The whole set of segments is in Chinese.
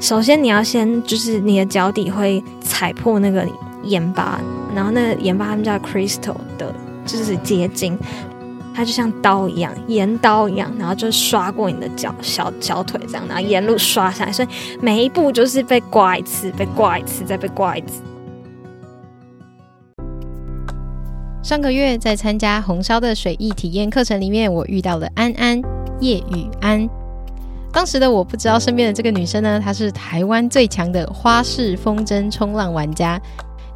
首先你要先就是你的脚底会踩破那个盐巴，然后那个盐巴他们叫 crystal 的，就是结晶。它就像刀一样，盐刀一样，然后就刷过你的脚、小小腿这样，然后沿路刷下来，所以每一步就是被刮一次，被刮一次，再被刮一次。上个月在参加红烧的水艺体验课程里面，我遇到了安安叶雨安。当时的我不知道身边的这个女生呢，她是台湾最强的花式风筝冲浪玩家。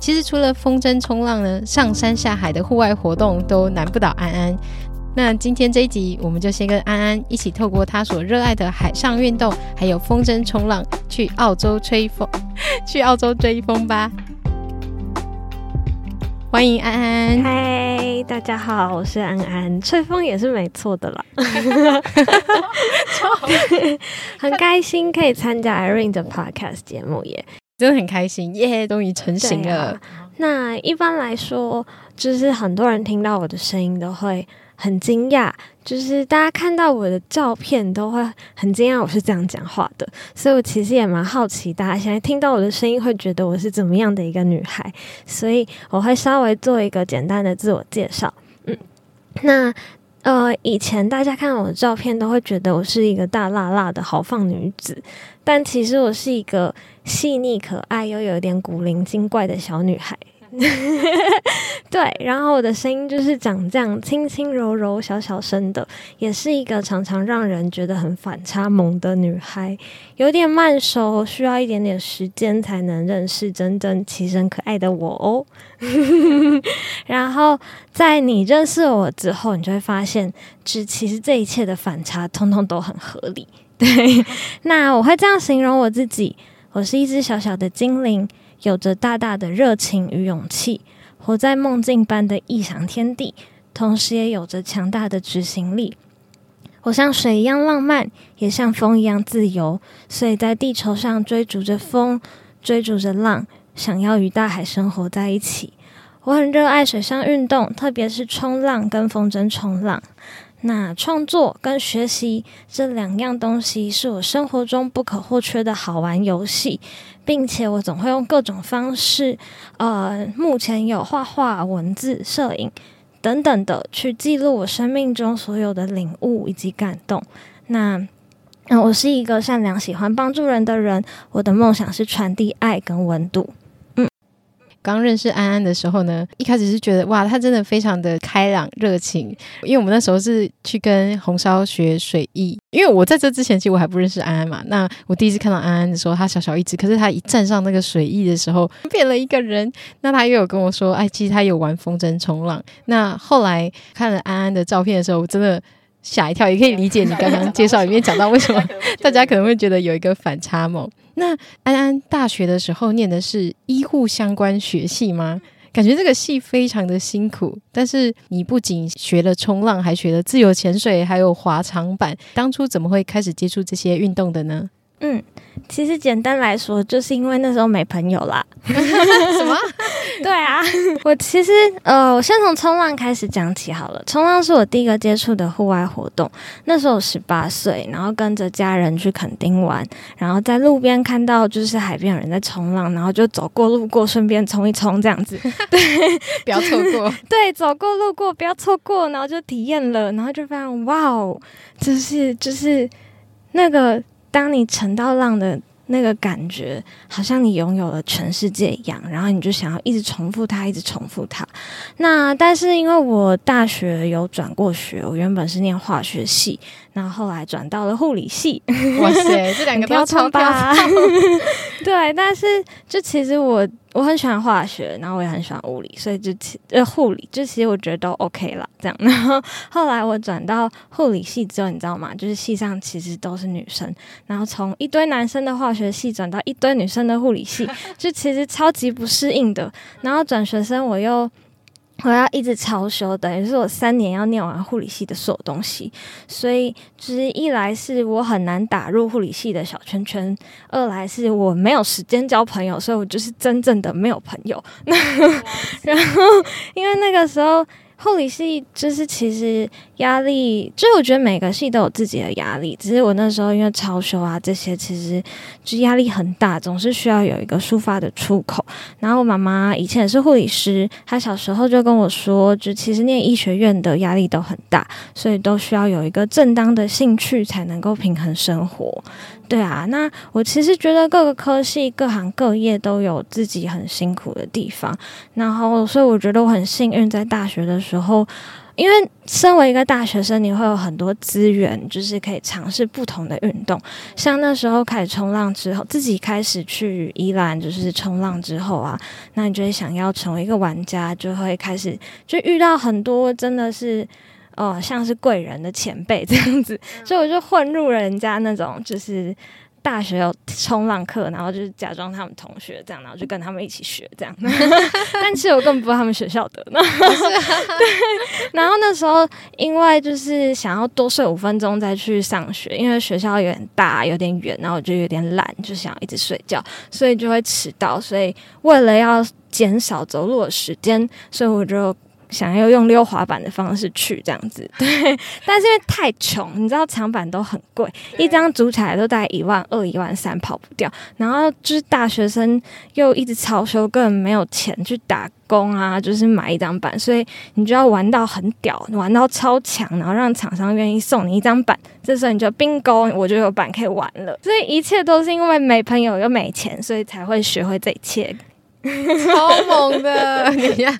其实除了风筝冲浪呢，上山下海的户外活动都难不倒安安。那今天这一集，我们就先跟安安一起透过她所热爱的海上运动，还有风筝冲浪，去澳洲吹风，去澳洲追风吧。欢迎安安，嗨，大家好，我是安安，吹风也是没错的啦，很开心可以参加 Irene 的 Podcast 节目耶，真的很开心耶，终于成型了。啊、那一般来说，就是很多人听到我的声音都会。很惊讶，就是大家看到我的照片都会很惊讶，我是这样讲话的，所以我其实也蛮好奇，大家现在听到我的声音会觉得我是怎么样的一个女孩，所以我会稍微做一个简单的自我介绍。嗯，那呃，以前大家看到我的照片都会觉得我是一个大辣辣的豪放女子，但其实我是一个细腻可爱又有点古灵精怪的小女孩。对，然后我的声音就是长这样，轻轻柔柔、小小声的，也是一个常常让人觉得很反差萌的女孩，有点慢熟，需要一点点时间才能认识真正奇神可爱的我哦。然后在你认识我之后，你就会发现，这其实这一切的反差，通通都很合理。对，那我会这样形容我自己：我是一只小小的精灵。有着大大的热情与勇气，活在梦境般的异想天地，同时也有着强大的执行力。我像水一样浪漫，也像风一样自由，所以在地球上追逐着风，追逐着浪，想要与大海生活在一起。我很热爱水上运动，特别是冲浪跟风筝冲浪。那创作跟学习这两样东西是我生活中不可或缺的好玩游戏，并且我总会用各种方式，呃，目前有画画、文字、摄影等等的去记录我生命中所有的领悟以及感动。那，嗯、我是一个善良、喜欢帮助人的人，我的梦想是传递爱跟温度。刚认识安安的时候呢，一开始是觉得哇，她真的非常的开朗热情。因为我们那时候是去跟红烧学水艺，因为我在这之前其实我还不认识安安嘛。那我第一次看到安安的时候，她小小一只，可是她一站上那个水艺的时候，变了一个人。那她又有跟我说，哎，其实她有玩风筝冲浪。那后来看了安安的照片的时候，我真的吓一跳，也可以理解你刚刚介绍里面讲到为什么 大家可能会觉得有一个反差萌。那安安大学的时候念的是医护相关学系吗？感觉这个系非常的辛苦，但是你不仅学了冲浪，还学了自由潜水，还有滑长板。当初怎么会开始接触这些运动的呢？嗯，其实简单来说，就是因为那时候没朋友啦。什么？对啊，我其实呃，我先从冲浪开始讲起好了。冲浪是我第一个接触的户外活动。那时候我十八岁，然后跟着家人去垦丁玩，然后在路边看到就是海边有人在冲浪，然后就走过路过，顺便冲一冲这样子。对，不要错过。对，走过路过不要错过，然后就体验了，然后就发现哇哦，就是就是那个。当你乘到浪的那个感觉，好像你拥有了全世界一样，然后你就想要一直重复它，一直重复它。那但是因为我大学有转过学，我原本是念化学系。然后后来转到了护理系，哇塞，这两个都超吧？对，但是就其实我我很喜欢化学，然后我也很喜欢物理，所以就其呃护理就其实我觉得都 OK 了这样。然后后来我转到护理系之后，你知道吗？就是系上其实都是女生，然后从一堆男生的化学系转到一堆女生的护理系，就其实超级不适应的。然后转学生我又。我要一直超修，等于是我三年要念完护理系的所有东西，所以就是一来是我很难打入护理系的小圈圈，二来是我没有时间交朋友，所以我就是真正的没有朋友。然后因为那个时候护理系就是其实压力，就是我觉得每个系都有自己的压力。只是我那时候因为超修啊这些，其实就压力很大，总是需要有一个抒发的出口。然后我妈妈以前也是护理师，她小时候就跟我说，就其实念医学院的压力都很大，所以都需要有一个正当的兴趣才能够平衡生活。对啊，那我其实觉得各个科系、各行各业都有自己很辛苦的地方，然后所以我觉得我很幸运，在大学的时候，因为身为一个大学生，你会有很多资源，就是可以尝试不同的运动。像那时候开始冲浪之后，自己开始去宜兰就是冲浪之后啊，那你就会想要成为一个玩家，就会开始就遇到很多真的是。哦，像是贵人的前辈这样子，所以我就混入了人家那种，就是大学有冲浪课，然后就是假装他们同学这样，然后就跟他们一起学这样。但其实我根本不知道他们学校的 然后那时候因为就是想要多睡五分钟再去上学，因为学校有点大，有点远，然后我就有点懒，就想一直睡觉，所以就会迟到。所以为了要减少走路的时间，所以我就。想要用溜滑板的方式去这样子，对，但是因为太穷，你知道长板都很贵，一张组起来都大概一万二、一万三，跑不掉。然后就是大学生又一直超修，根本没有钱去打工啊，就是买一张板，所以你就要玩到很屌，玩到超强，然后让厂商愿意送你一张板，这时候你就 bingo，我就有板可以玩了。所以一切都是因为没朋友又没钱，所以才会学会这一切。超猛的，你看，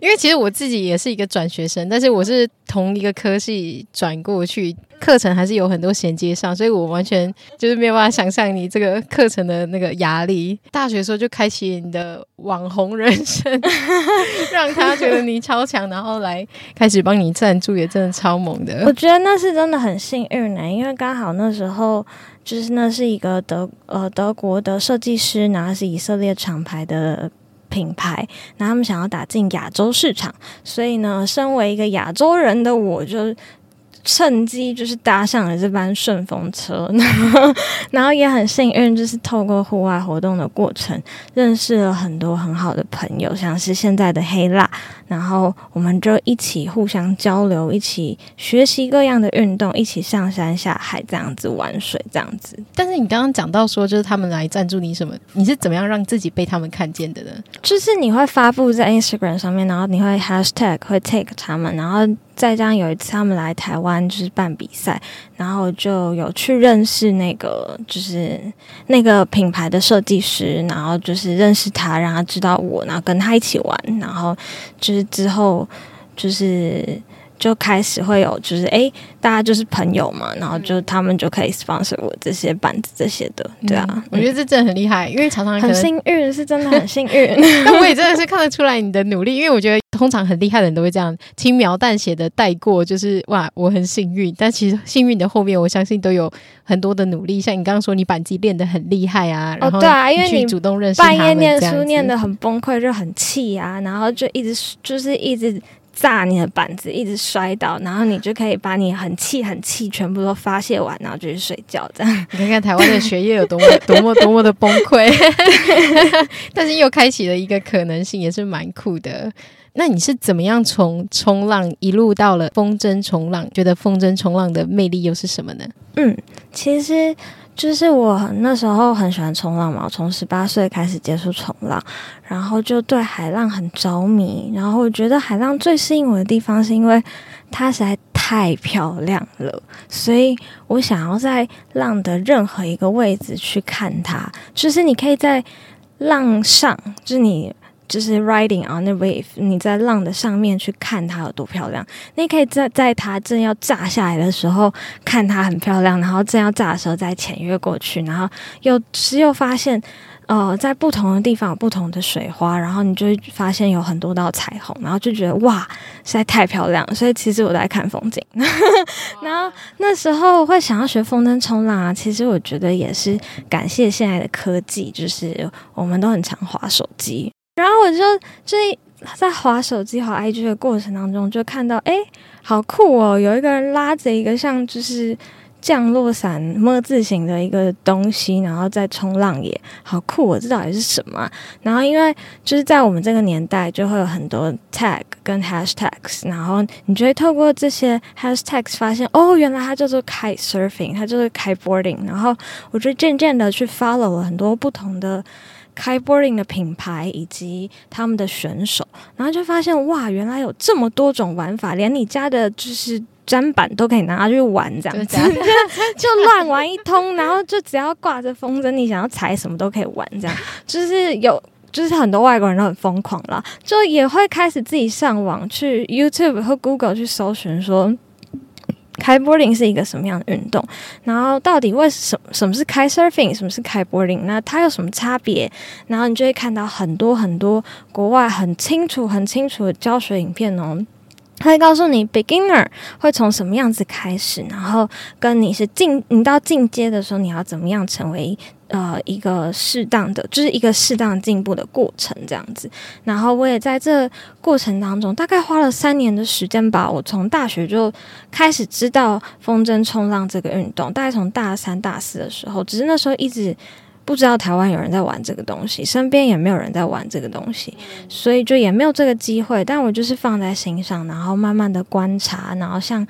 因为其实我自己也是一个转学生，但是我是同一个科系转过去，课程还是有很多衔接上，所以我完全就是没有办法想象你这个课程的那个压力。大学时候就开启你的网红人生，让他觉得你超强，然后来开始帮你赞助，也真的超猛的。我觉得那是真的很幸运呢、欸，因为刚好那时候。就是那是一个德呃德国的设计师，然后是以色列厂牌的品牌，然后他们想要打进亚洲市场，所以呢，身为一个亚洲人的我就。趁机就是搭上了这班顺风车，然后，然后也很幸运，就是透过户外活动的过程，认识了很多很好的朋友，像是现在的黑辣，然后我们就一起互相交流，一起学习各样的运动，一起上山下海这样子玩水这样子。但是你刚刚讲到说，就是他们来赞助你什么，你是怎么样让自己被他们看见的呢？就是你会发布在 Instagram 上面，然后你会 Hashtag 会 take 他们，然后。再加上有一次他们来台湾就是办比赛，然后就有去认识那个就是那个品牌的设计师，然后就是认识他，让他知道我，然后跟他一起玩，然后就是之后就是。就开始会有，就是哎，大家就是朋友嘛，然后就他们就可以 sponsor 我这些板子这些的，对啊，嗯、我觉得这真的很厉害，因为常常很幸运，是真的很幸运。但我也真的是看得出来你的努力，因为我觉得通常很厉害的人都会这样轻描淡写的带过，就是哇，我很幸运。但其实幸运的后面，我相信都有很多的努力。像你刚刚说，你板机练得很厉害啊，然后对啊，因为你主动认识半夜念书念得很崩溃，就很气啊，然后就一直就是一直。炸你的板子，一直摔倒，然后你就可以把你很气、很气全部都发泄完，然后就去睡觉。这样你看看台湾的学业有多么、多么、多么的崩溃，但是又开启了一个可能性，也是蛮酷的。那你是怎么样从冲浪一路到了风筝冲浪？觉得风筝冲浪的魅力又是什么呢？嗯，其实。就是我那时候很喜欢冲浪嘛，从十八岁开始接触冲浪，然后就对海浪很着迷。然后我觉得海浪最吸引我的地方，是因为它实在太漂亮了，所以我想要在浪的任何一个位置去看它。就是你可以在浪上，就是你。就是 riding on the wave，你在浪的上面去看它有多漂亮。你可以在在它正要炸下来的时候看它很漂亮，然后正要炸的时候再潜越过去，然后又是又发现，呃，在不同的地方有不同的水花，然后你就会发现有很多道彩虹，然后就觉得哇，实在太漂亮。所以其实我在看风景。然后那时候会想要学风筝冲浪啊，其实我觉得也是感谢现在的科技，就是我们都很常滑手机。然后我就就在滑手机、滑 IG 的过程当中，就看到哎，好酷哦！有一个人拉着一个像就是降落伞么字形的一个东西，然后再冲浪也好酷，我知道也是什么。然后因为就是在我们这个年代，就会有很多 tag 跟 hashtags，然后你就会透过这些 hashtags 发现，哦，原来它叫做 kite surfing，它就是 kiteboarding。然后我就渐渐的去 follow 了很多不同的 kiteboarding 的品牌以及他们的选手，然后就发现哇，原来有这么多种玩法，连你家的就是。砧板都可以拿去玩，这样子 就乱玩一通，然后就只要挂着风筝，你想要踩什么都可以玩，这样 就是有，就是很多外国人都很疯狂啦，就也会开始自己上网去 YouTube 和 Google 去搜寻说开波凌是一个什么样的运动，然后到底为什么什么是开 surfing，什么是开波凌那它有什么差别？然后你就会看到很多很多国外很清楚、很清楚的教学影片哦。他会告诉你，beginner 会从什么样子开始，然后跟你是进，你到进阶的时候，你要怎么样成为呃一个适当的，就是一个适当进步的过程这样子。然后我也在这过程当中，大概花了三年的时间吧。我从大学就开始知道风筝冲浪这个运动，大概从大三、大四的时候，只是那时候一直。不知道台湾有人在玩这个东西，身边也没有人在玩这个东西，所以就也没有这个机会。但我就是放在心上，然后慢慢的观察，然后像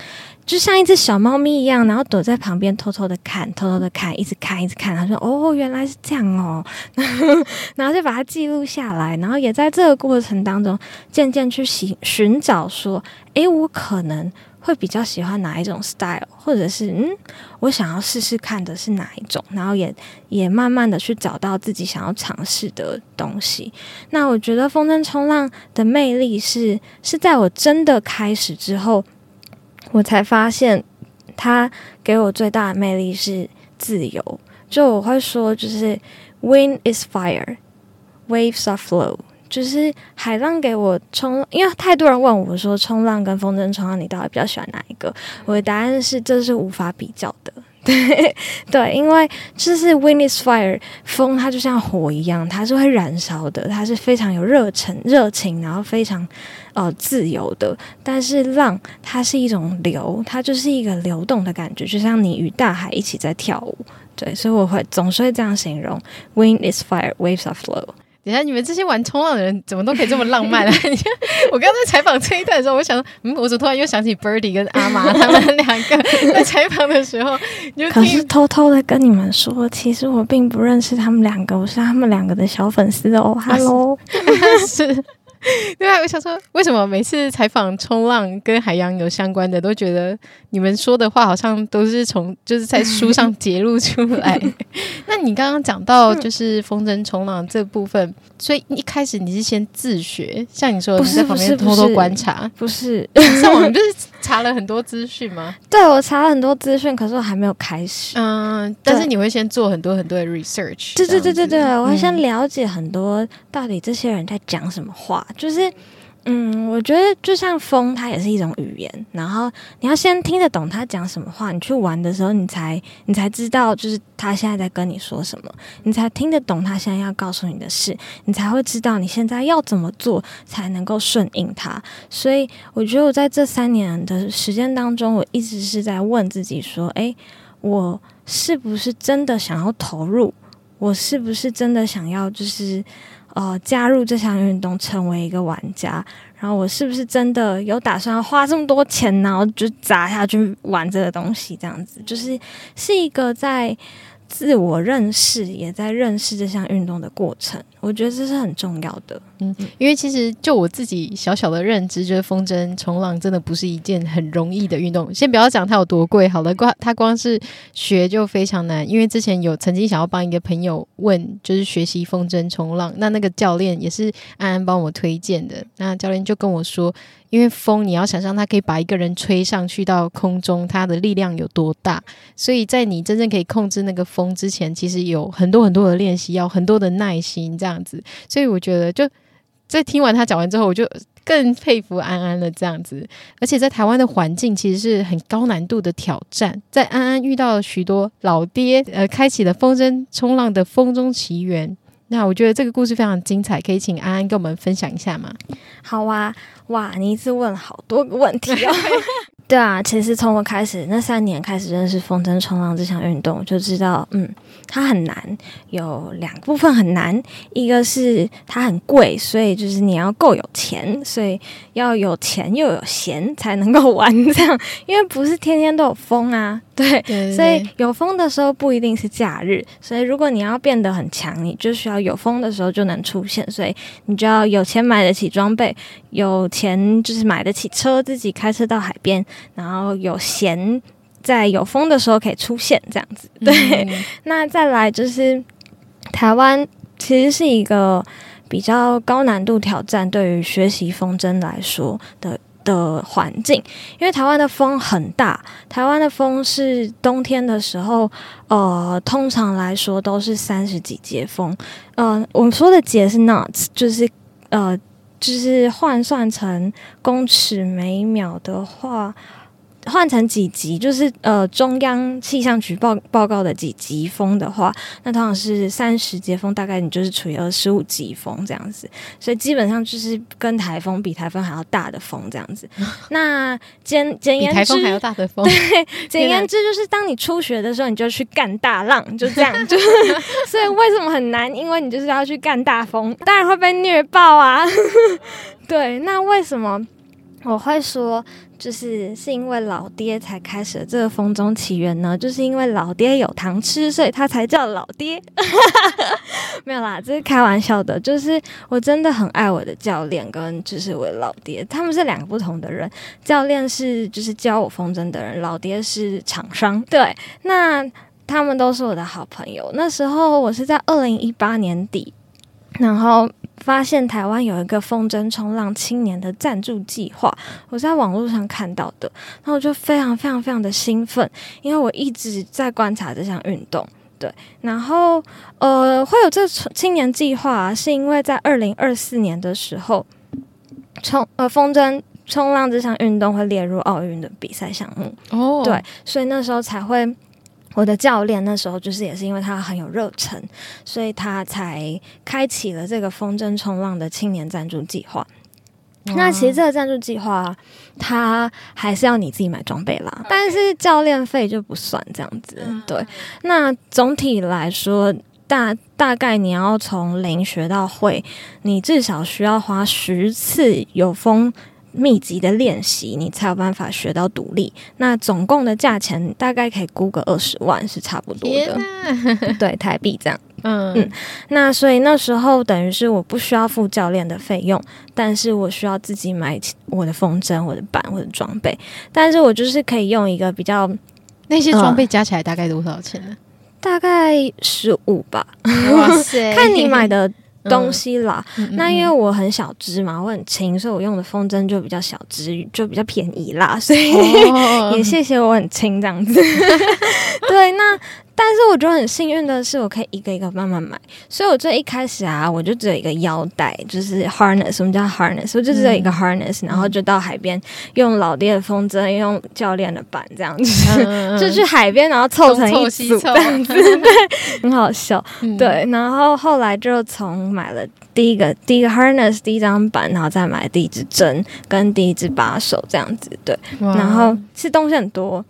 就像一只小猫咪一样，然后躲在旁边偷偷的看，偷偷的看，一直看，一直看。他说：“哦，原来是这样哦。”然后就把它记录下来，然后也在这个过程当中渐渐去寻寻找说：“诶，我可能。”会比较喜欢哪一种 style，或者是嗯，我想要试试看的是哪一种，然后也也慢慢的去找到自己想要尝试的东西。那我觉得风筝冲浪的魅力是是在我真的开始之后，我才发现它给我最大的魅力是自由。就我会说，就是 wind is fire，waves are flow。就是海浪给我冲，因为太多人问我说，冲浪跟风筝冲浪，你到底比较喜欢哪一个？我的答案是，这是无法比较的。对 对，因为就是 wind is fire，风它就像火一样，它是会燃烧的，它是非常有热忱、热情，然后非常呃自由的。但是浪它是一种流，它就是一个流动的感觉，就像你与大海一起在跳舞。对，所以我会总是会这样形容：wind is fire, waves are flow。等下，你们这些玩冲浪的人怎么都可以这么浪漫啊？你看，我刚刚在采访这一段的时候，我想说，嗯，我怎么突然又想起 Birdy 跟阿妈 他们两个 在采访的时候，就可是偷偷的跟你们说，其实我并不认识他们两个，我是他们两个的小粉丝哦。Hello，是。对啊，我想说，为什么每次采访冲浪跟海洋有相关的，都觉得你们说的话好像都是从就是在书上 揭露出来？那你刚刚讲到就是风筝冲浪这部分，所以一开始你是先自学，像你说你在旁边偷偷观察，不是上网就是查了很多资讯吗？对，我查了很多资讯，可是我还没有开始。嗯，但是你会先做很多很多的 research。对对对对对，我会先了解很多到底这些人在讲什么话。就是，嗯，我觉得就像风，它也是一种语言。然后你要先听得懂他讲什么话，你去玩的时候，你才你才知道，就是他现在在跟你说什么，你才听得懂他现在要告诉你的事，你才会知道你现在要怎么做才能够顺应他。所以，我觉得我在这三年的时间当中，我一直是在问自己说：诶，我是不是真的想要投入？我是不是真的想要就是？呃，加入这项运动，成为一个玩家，然后我是不是真的有打算花这么多钱，然后就砸下去玩这个东西？这样子，就是是一个在。自我认识，也在认识这项运动的过程，我觉得这是很重要的。嗯，因为其实就我自己小小的认知，就是风筝冲浪真的不是一件很容易的运动。先不要讲它有多贵，好了，光它光是学就非常难。因为之前有曾经想要帮一个朋友问，就是学习风筝冲浪，那那个教练也是安安帮我推荐的，那教练就跟我说。因为风，你要想象它可以把一个人吹上去到空中，它的力量有多大？所以在你真正可以控制那个风之前，其实有很多很多的练习，要很多的耐心这样子。所以我觉得，就在听完他讲完之后，我就更佩服安安了这样子。而且在台湾的环境其实是很高难度的挑战，在安安遇到了许多老爹，呃，开启了风筝冲浪的风中奇缘。那我觉得这个故事非常精彩，可以请安安跟我们分享一下吗？好啊，哇，你一次问好多个问题哦。对啊，其实从我开始那三年开始认识风筝冲浪这项运动，就知道，嗯，它很难，有两部分很难，一个是它很贵，所以就是你要够有钱，所以要有钱又有闲才能够玩这样，因为不是天天都有风啊，对，对对对，所以有风的时候不一定是假日，所以如果你要变得很强，你就需要有风的时候就能出现，所以你就要有钱买得起装备，有钱就是买得起车，自己开车到海边。然后有弦，在有风的时候可以出现这样子。对，嗯、那再来就是台湾其实是一个比较高难度挑战，对于学习风筝来说的的环境，因为台湾的风很大，台湾的风是冬天的时候，呃，通常来说都是三十几节风。嗯、呃，我们说的节是 knots，就是呃。就是换算成公尺每秒的话。换成几级，就是呃，中央气象局报报告的几级风的话，那通常是三十节风，大概你就是处于二十五级风这样子，所以基本上就是跟台风比台风还要大的风这样子。那简简言之，台风还要大的风，对，简言之就是当你初学的时候，你就去干大浪，就这样，就 所以为什么很难？因为你就是要去干大风，当然会被虐爆啊。对，那为什么我会说？就是是因为老爹才开始这个风中起源呢，就是因为老爹有糖吃，所以他才叫老爹。没有啦，这是开玩笑的。就是我真的很爱我的教练，跟就是我老爹，他们是两个不同的人。教练是就是教我风筝的人，老爹是厂商。对，那他们都是我的好朋友。那时候我是在二零一八年底，然后。发现台湾有一个风筝冲浪青年的赞助计划，我在网络上看到的，然后我就非常非常非常的兴奋，因为我一直在观察这项运动，对，然后呃会有这青年计划啊，是因为在二零二四年的时候，冲呃风筝冲浪这项运动会列入奥运的比赛项目哦，对，所以那时候才会。我的教练那时候就是也是因为他很有热忱，所以他才开启了这个风筝冲浪的青年赞助计划。那其实这个赞助计划，他还是要你自己买装备啦，但是教练费就不算这样子。对，那总体来说，大大概你要从零学到会，你至少需要花十次有风。密集的练习，你才有办法学到独立。那总共的价钱大概可以估个二十万，是差不多的。对，台币这样。嗯嗯。那所以那时候等于是我不需要付教练的费用，但是我需要自己买我的风筝、我的板、我的装备。但是我就是可以用一个比较那些装备加起来大概多少钱呢？大概十五吧。哇塞！看你买的。东西啦，嗯、那因为我很小只嘛，我很轻，所以我用的风筝就比较小只，就比较便宜啦，所以、哦、也谢谢我很轻这样子。对，那。但是我觉得很幸运的是，我可以一个一个慢慢买。所以我最一开始啊，我就只有一个腰带，就是 harness，我们叫 harness，我就只有一个 harness，、嗯、然后就到海边用老爹的风筝，用教练的板这样子，嗯、就去海边，然后凑成一组这样子，对，很好笑。嗯、对，然后后来就从买了第一个第一个 harness 第一张板，然后再买第一支针跟第一支把手这样子，对，然后其实东西很多，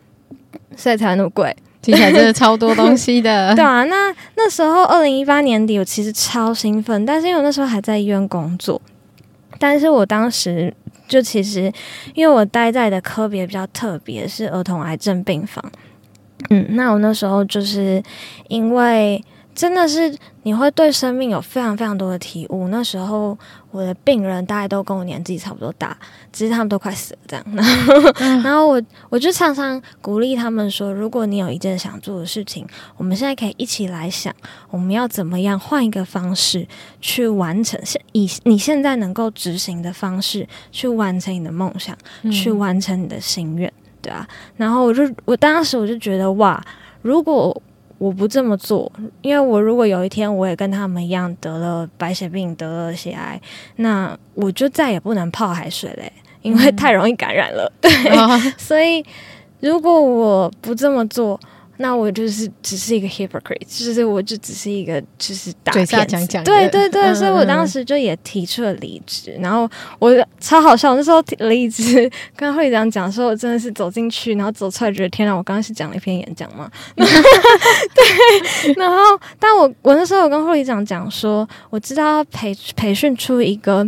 所以才会那么贵。听起来真的超多东西的，对啊，那那时候二零一八年底，我其实超兴奋，但是因为我那时候还在医院工作，但是我当时就其实因为我待在的科别比较特别，是儿童癌症病房，嗯，那我那时候就是因为。真的是你会对生命有非常非常多的体悟。那时候我的病人大概都跟我年纪差不多大，其实他们都快死了这样。然后，嗯、然后我我就常常鼓励他们说：如果你有一件想做的事情，我们现在可以一起来想，我们要怎么样换一个方式去完成，现以你现在能够执行的方式去完成你的梦想，嗯、去完成你的心愿，对啊。然后我就我当时我就觉得哇，如果我不这么做，因为我如果有一天我也跟他们一样得了白血病，得了血癌，那我就再也不能泡海水嘞，因为太容易感染了。对，哦、所以如果我不这么做，那我就是只是一个 hypocrite，就是我就只是一个就是打嘴上讲讲，对对对，嗯、所以我当时就也提出了离职。然后我超好笑，那时候离职跟会长讲说，我真的是走进去，然后走出来觉得天哪，我刚刚是讲了一篇演讲嘛。对，然后但我我那时候我跟会长讲说，我知道要培培训出一个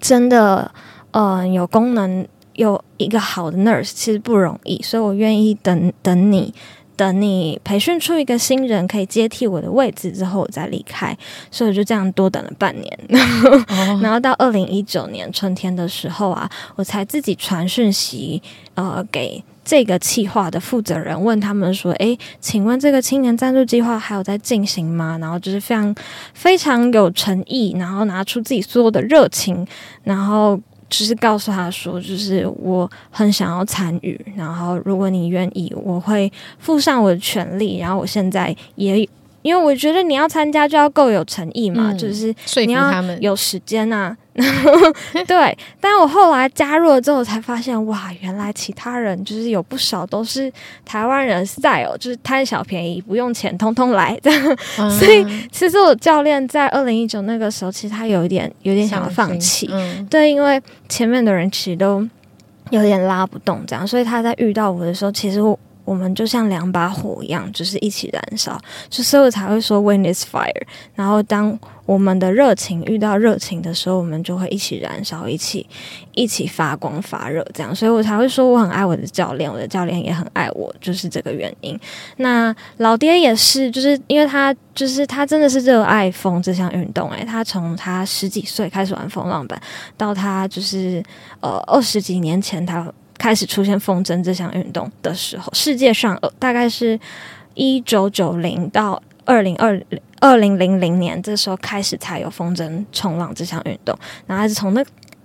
真的嗯、呃、有功能。有一个好的 nurse 其实不容易，所以我愿意等等你，等你培训出一个新人可以接替我的位置之后，我再离开。所以我就这样多等了半年，哦、然后到二零一九年春天的时候啊，我才自己传讯息呃给这个企划的负责人，问他们说：“诶，请问这个青年赞助计划还有在进行吗？”然后就是非常非常有诚意，然后拿出自己所有的热情，然后。就是告诉他说，就是我很想要参与，然后如果你愿意，我会附上我的全力。然后我现在也，因为我觉得你要参加就要够有诚意嘛，嗯、就是你要有时间啊。对，但我后来加入了之后，才发现哇，原来其他人就是有不少都是台湾人 style，就是贪小便宜，不用钱，通通来这样。嗯、所以 其实我教练在二零一九那个时候，其实他有一点有点想要放弃，嗯、对，因为前面的人其实都有点拉不动这样，所以他在遇到我的时候，其实我。我们就像两把火一样，就是一起燃烧，就所以我才会说 “wind is fire”。然后当我们的热情遇到热情的时候，我们就会一起燃烧，一起一起发光发热，这样。所以我才会说我很爱我的教练，我的教练也很爱我，就是这个原因。那老爹也是，就是因为他就是他真的是热爱风这项运动，诶，他从他十几岁开始玩风浪板，到他就是呃二十几年前他。开始出现风筝这项运动的时候，世界上大概是一九九零到二零二零二零零零年，这时候开始才有风筝冲浪这项运动。然后还是从那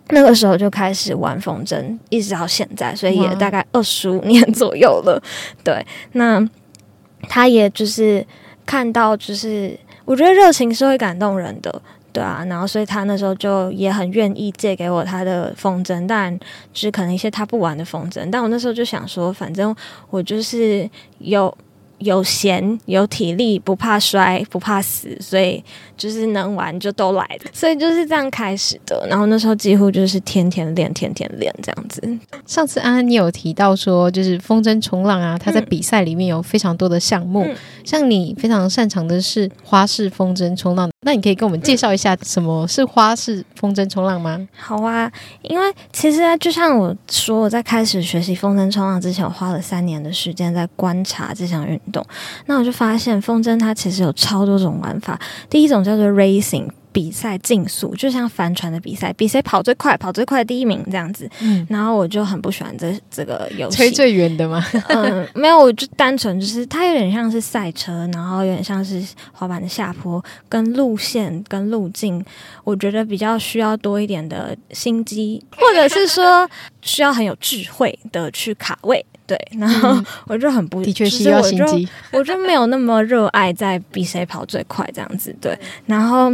那个时候就开始玩风筝，一直到现在，所以也大概二十五年左右了。对，那他也就是看到，就是我觉得热情是会感动人的。对啊，然后所以他那时候就也很愿意借给我他的风筝，但就是可能一些他不玩的风筝，但我那时候就想说，反正我就是有。有闲有体力，不怕摔，不怕死，所以就是能玩就都来的，所以就是这样开始的。然后那时候几乎就是天天练，天天练这样子。上次安安你有提到说，就是风筝冲浪啊，他在比赛里面有非常多的项目，嗯、像你非常擅长的是花式风筝冲浪，那你可以跟我们介绍一下什么是花式风筝冲浪吗？好啊，因为其实就像我说，我在开始学习风筝冲浪之前，我花了三年的时间在观察这项运动。那我就发现风筝它其实有超多种玩法。第一种叫做 racing。比赛竞速就像帆船的比赛，比谁跑最快，跑最快第一名这样子。嗯，然后我就很不喜欢这这个游戏。吹最远的吗？嗯，没有，我就单纯就是它有点像是赛车，然后有点像是滑板的下坡，跟路线跟路径，我觉得比较需要多一点的心机，或者是说需要很有智慧的去卡位。对，然后我就很不，的确需要心机，我就没有那么热爱在比谁跑最快这样子。对，然后。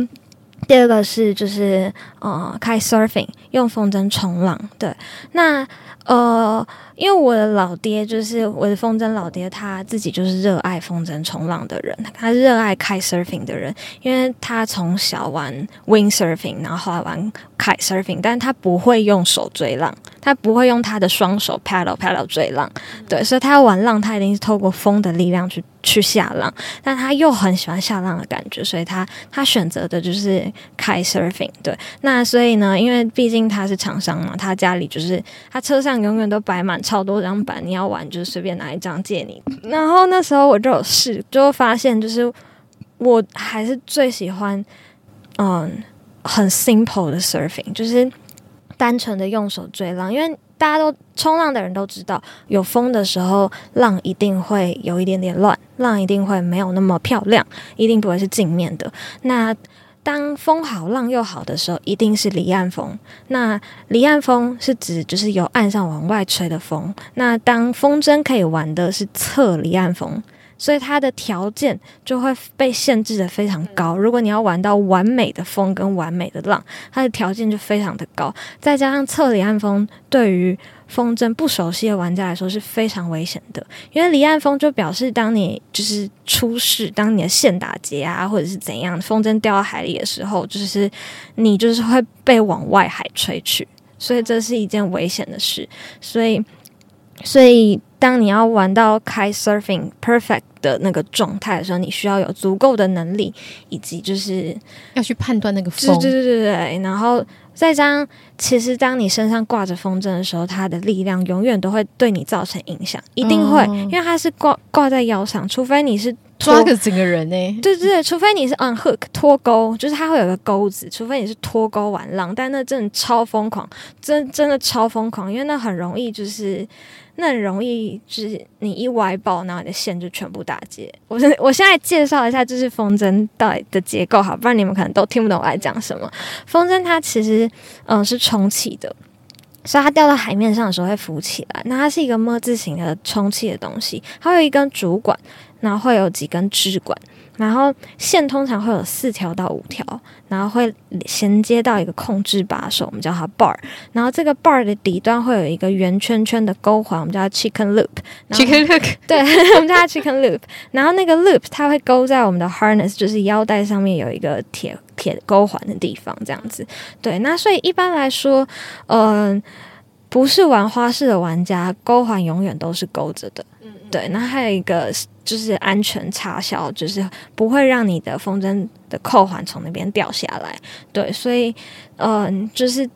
第二个是就是呃开 surfing，用风筝冲浪。对，那呃，因为我的老爹就是我的风筝老爹，他自己就是热爱风筝冲浪的人，他热爱 kitesurfing 的人，因为他从小玩 windsurfing，然后后来玩 kitesurfing，但他不会用手追浪，他不会用他的双手 paddle paddle 追浪，对，所以他要玩浪，他一定是透过风的力量去。去下浪，但他又很喜欢下浪的感觉，所以他他选择的就是 kitesurfing。对，那所以呢，因为毕竟他是厂商嘛，他家里就是他车上永远都摆满超多张板，你要玩就随便拿一张借你。然后那时候我就有试，就发现就是我还是最喜欢嗯很 simple 的 surfing，就是单纯的用手追浪，因为。大家都冲浪的人都知道，有风的时候，浪一定会有一点点乱，浪一定会没有那么漂亮，一定不会是镜面的。那当风好浪又好的时候，一定是离岸风。那离岸风是指就是由岸上往外吹的风。那当风筝可以玩的是侧离岸风。所以它的条件就会被限制的非常高。如果你要玩到完美的风跟完美的浪，它的条件就非常的高。再加上侧离岸风对于风筝不熟悉的玩家来说是非常危险的，因为离岸风就表示当你就是出事，当你的线打结啊，或者是怎样，风筝掉到海里的时候，就是你就是会被往外海吹去，所以这是一件危险的事。所以，所以当你要玩到 kite surfing perfect 的那个状态的时候，你需要有足够的能力，以及就是要去判断那个风，对对对对对，然后。再加上，其实当你身上挂着风筝的时候，它的力量永远都会对你造成影响，一定会，哦、因为它是挂挂在腰上，除非你是 抓个整个人呢、欸。对对对，除非你是 on hook 脱钩，就是它会有个钩子，除非你是脱钩玩浪，但那真的超疯狂，真真的超疯狂，因为那很容易就是。那很容易，就是你一歪爆，然后你的线就全部打结。我现我现在介绍一下，就是风筝到底的结构，好，不然你们可能都听不懂我在讲什么。风筝它其实嗯是充气的，所以它掉到海面上的时候会浮起来。那它是一个么字形的充气的东西，它有一根主管，然后会有几根支管。然后线通常会有四条到五条，然后会衔接到一个控制把手，我们叫它 bar。然后这个 bar 的底端会有一个圆圈圈的钩环，我们叫它 chicken loop。chicken loop，对，我们叫它 chicken loop。然后那个 loop 它会勾在我们的 harness，就是腰带上面有一个铁铁钩环的地方，这样子。对，那所以一般来说，嗯、呃，不是玩花式的玩家，钩环永远都是勾着的。嗯，对。那还有一个。就是安全插销，就是不会让你的风筝的扣环从那边掉下来。对，所以嗯、就是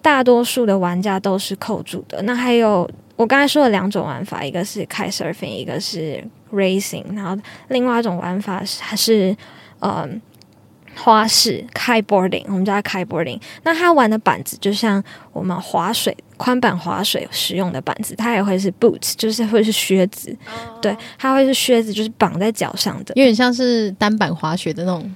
大多数的玩家都是扣住的。那还有我刚才说的两种玩法，一个是开 surfing，一个是 racing，然后另外一种玩法是还是嗯。花式 kiteboarding，我们叫它 kiteboarding。那它玩的板子就像我们滑水宽板滑水使用的板子，它也会是 boots，就是会是靴子。Oh. 对，它会是靴子，就是绑在脚上的，有点像是单板滑雪的那种。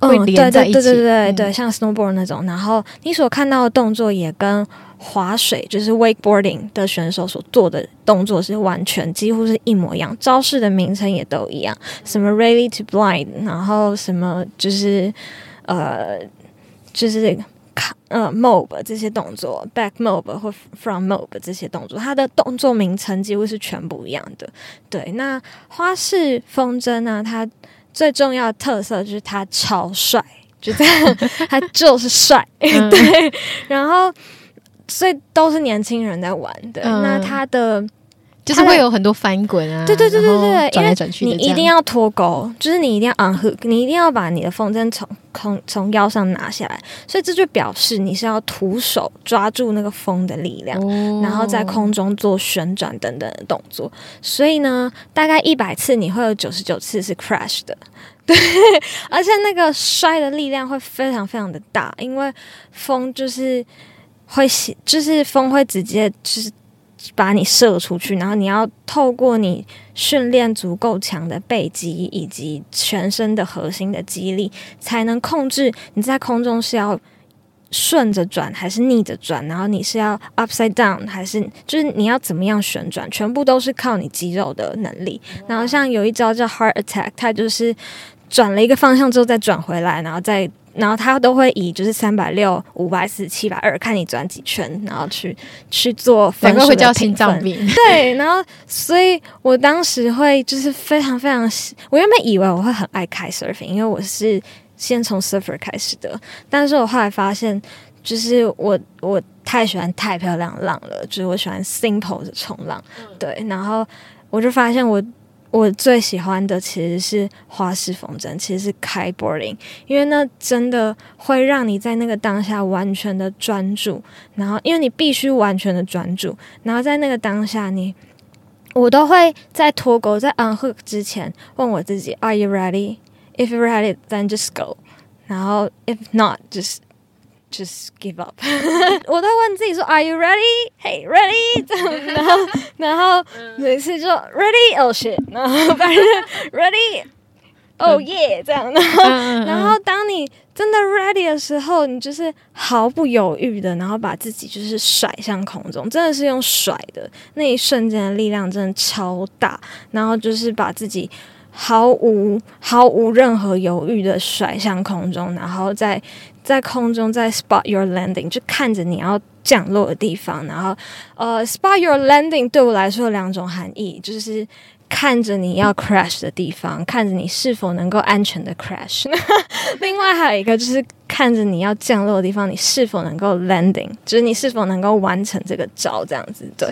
嗯，对对对对对对，像 snowboard 那种。然后你所看到的动作也跟滑水，就是 wakeboarding 的选手所做的动作是完全几乎是一模一样，招式的名称也都一样，什么 ready to blind，然后什么就是呃就是呃 mob 这些动作，back mob 或 front mob 这些动作，它的动作名称几乎是全部一样的。对，那花式风筝呢，它最重要的特色就是它超帅，就这样，它就是帅，嗯、对，然后。所以都是年轻人在玩的，嗯、那他的就是会有很多翻滚啊，对对对对对，转来转去，你一定要脱钩，就是你一定要 on hook，你一定要把你的风筝从从从腰上拿下来，所以这就表示你是要徒手抓住那个风的力量，哦、然后在空中做旋转等等的动作。所以呢，大概一百次你会有九十九次是 crash 的，对，而且那个摔的力量会非常非常的大，因为风就是。会就是风会直接就是把你射出去，然后你要透过你训练足够强的背肌以及全身的核心的肌力，才能控制你在空中是要顺着转还是逆着转，然后你是要 upside down 还是就是你要怎么样旋转，全部都是靠你肌肉的能力。然后像有一招叫 heart attack，它就是转了一个方向之后再转回来，然后再。然后他都会以就是三百六、五百四、七百二，看你转几圈，然后去去做分数的评分。会叫心脏病。对，然后所以我当时会就是非常非常，我原本以为我会很爱 kite surfing，因为我是先从 surfer 开始的。但是我后来发现，就是我我太喜欢太漂亮浪了，就是我喜欢 simple 的冲浪。对，然后我就发现我。我最喜欢的其实是花式风筝，其实是开 boarding，因为那真的会让你在那个当下完全的专注，然后因为你必须完全的专注，然后在那个当下你，我都会在脱钩在 unhook 之前问我自己，Are you ready? If you're ready, then just go。然后 If not, just Just give up，我都问自己说，Are you ready? Hey, ready？这样，然后，然后每次就 ready，oh shit，然后反正 ready，oh yeah，这样，然后，然后当你真的 ready 的时候，你就是毫不犹豫的，然后把自己就是甩向空中，真的是用甩的。那一瞬间的力量真的超大，然后就是把自己毫无毫无任何犹豫的甩向空中，然后再。在空中在 spot your landing，就看着你要降落的地方，然后呃，spot your landing 对我来说有两种含义，就是。看着你要 crash 的地方，看着你是否能够安全的 crash。另外还有一个就是看着你要降落的地方，你是否能够 landing，就是你是否能够完成这个招这样子。对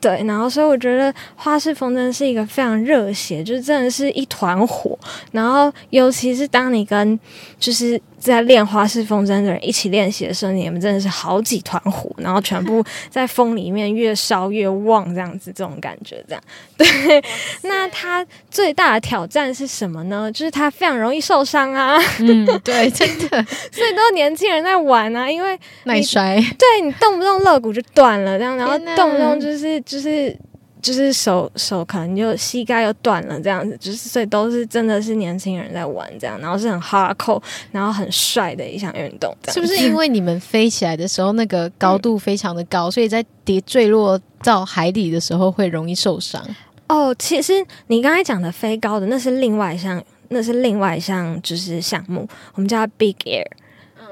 对，然后所以我觉得花式风筝是一个非常热血，就是真的是一团火。然后尤其是当你跟就是。在练花式风筝的人一起练习的时候，你们真的是好几团火，然后全部在风里面越烧越旺，这样子，这种感觉，这样。对，那它最大的挑战是什么呢？就是它非常容易受伤啊。嗯，对，真的。所 以都是年轻人在玩啊，因为耐摔。对，你动不动肋骨就断了，这样，然后动不动就是就是。就是手手可能就膝盖又断了这样子，就是所以都是真的是年轻人在玩这样，然后是很 hardcore，然后很帅的一项运动。是不是因为你们飞起来的时候那个高度非常的高，嗯、所以在跌坠落到海底的时候会容易受伤？哦，其实你刚才讲的飞高的那是另外一项，那是另外一项就是项目，我们叫 Big Air。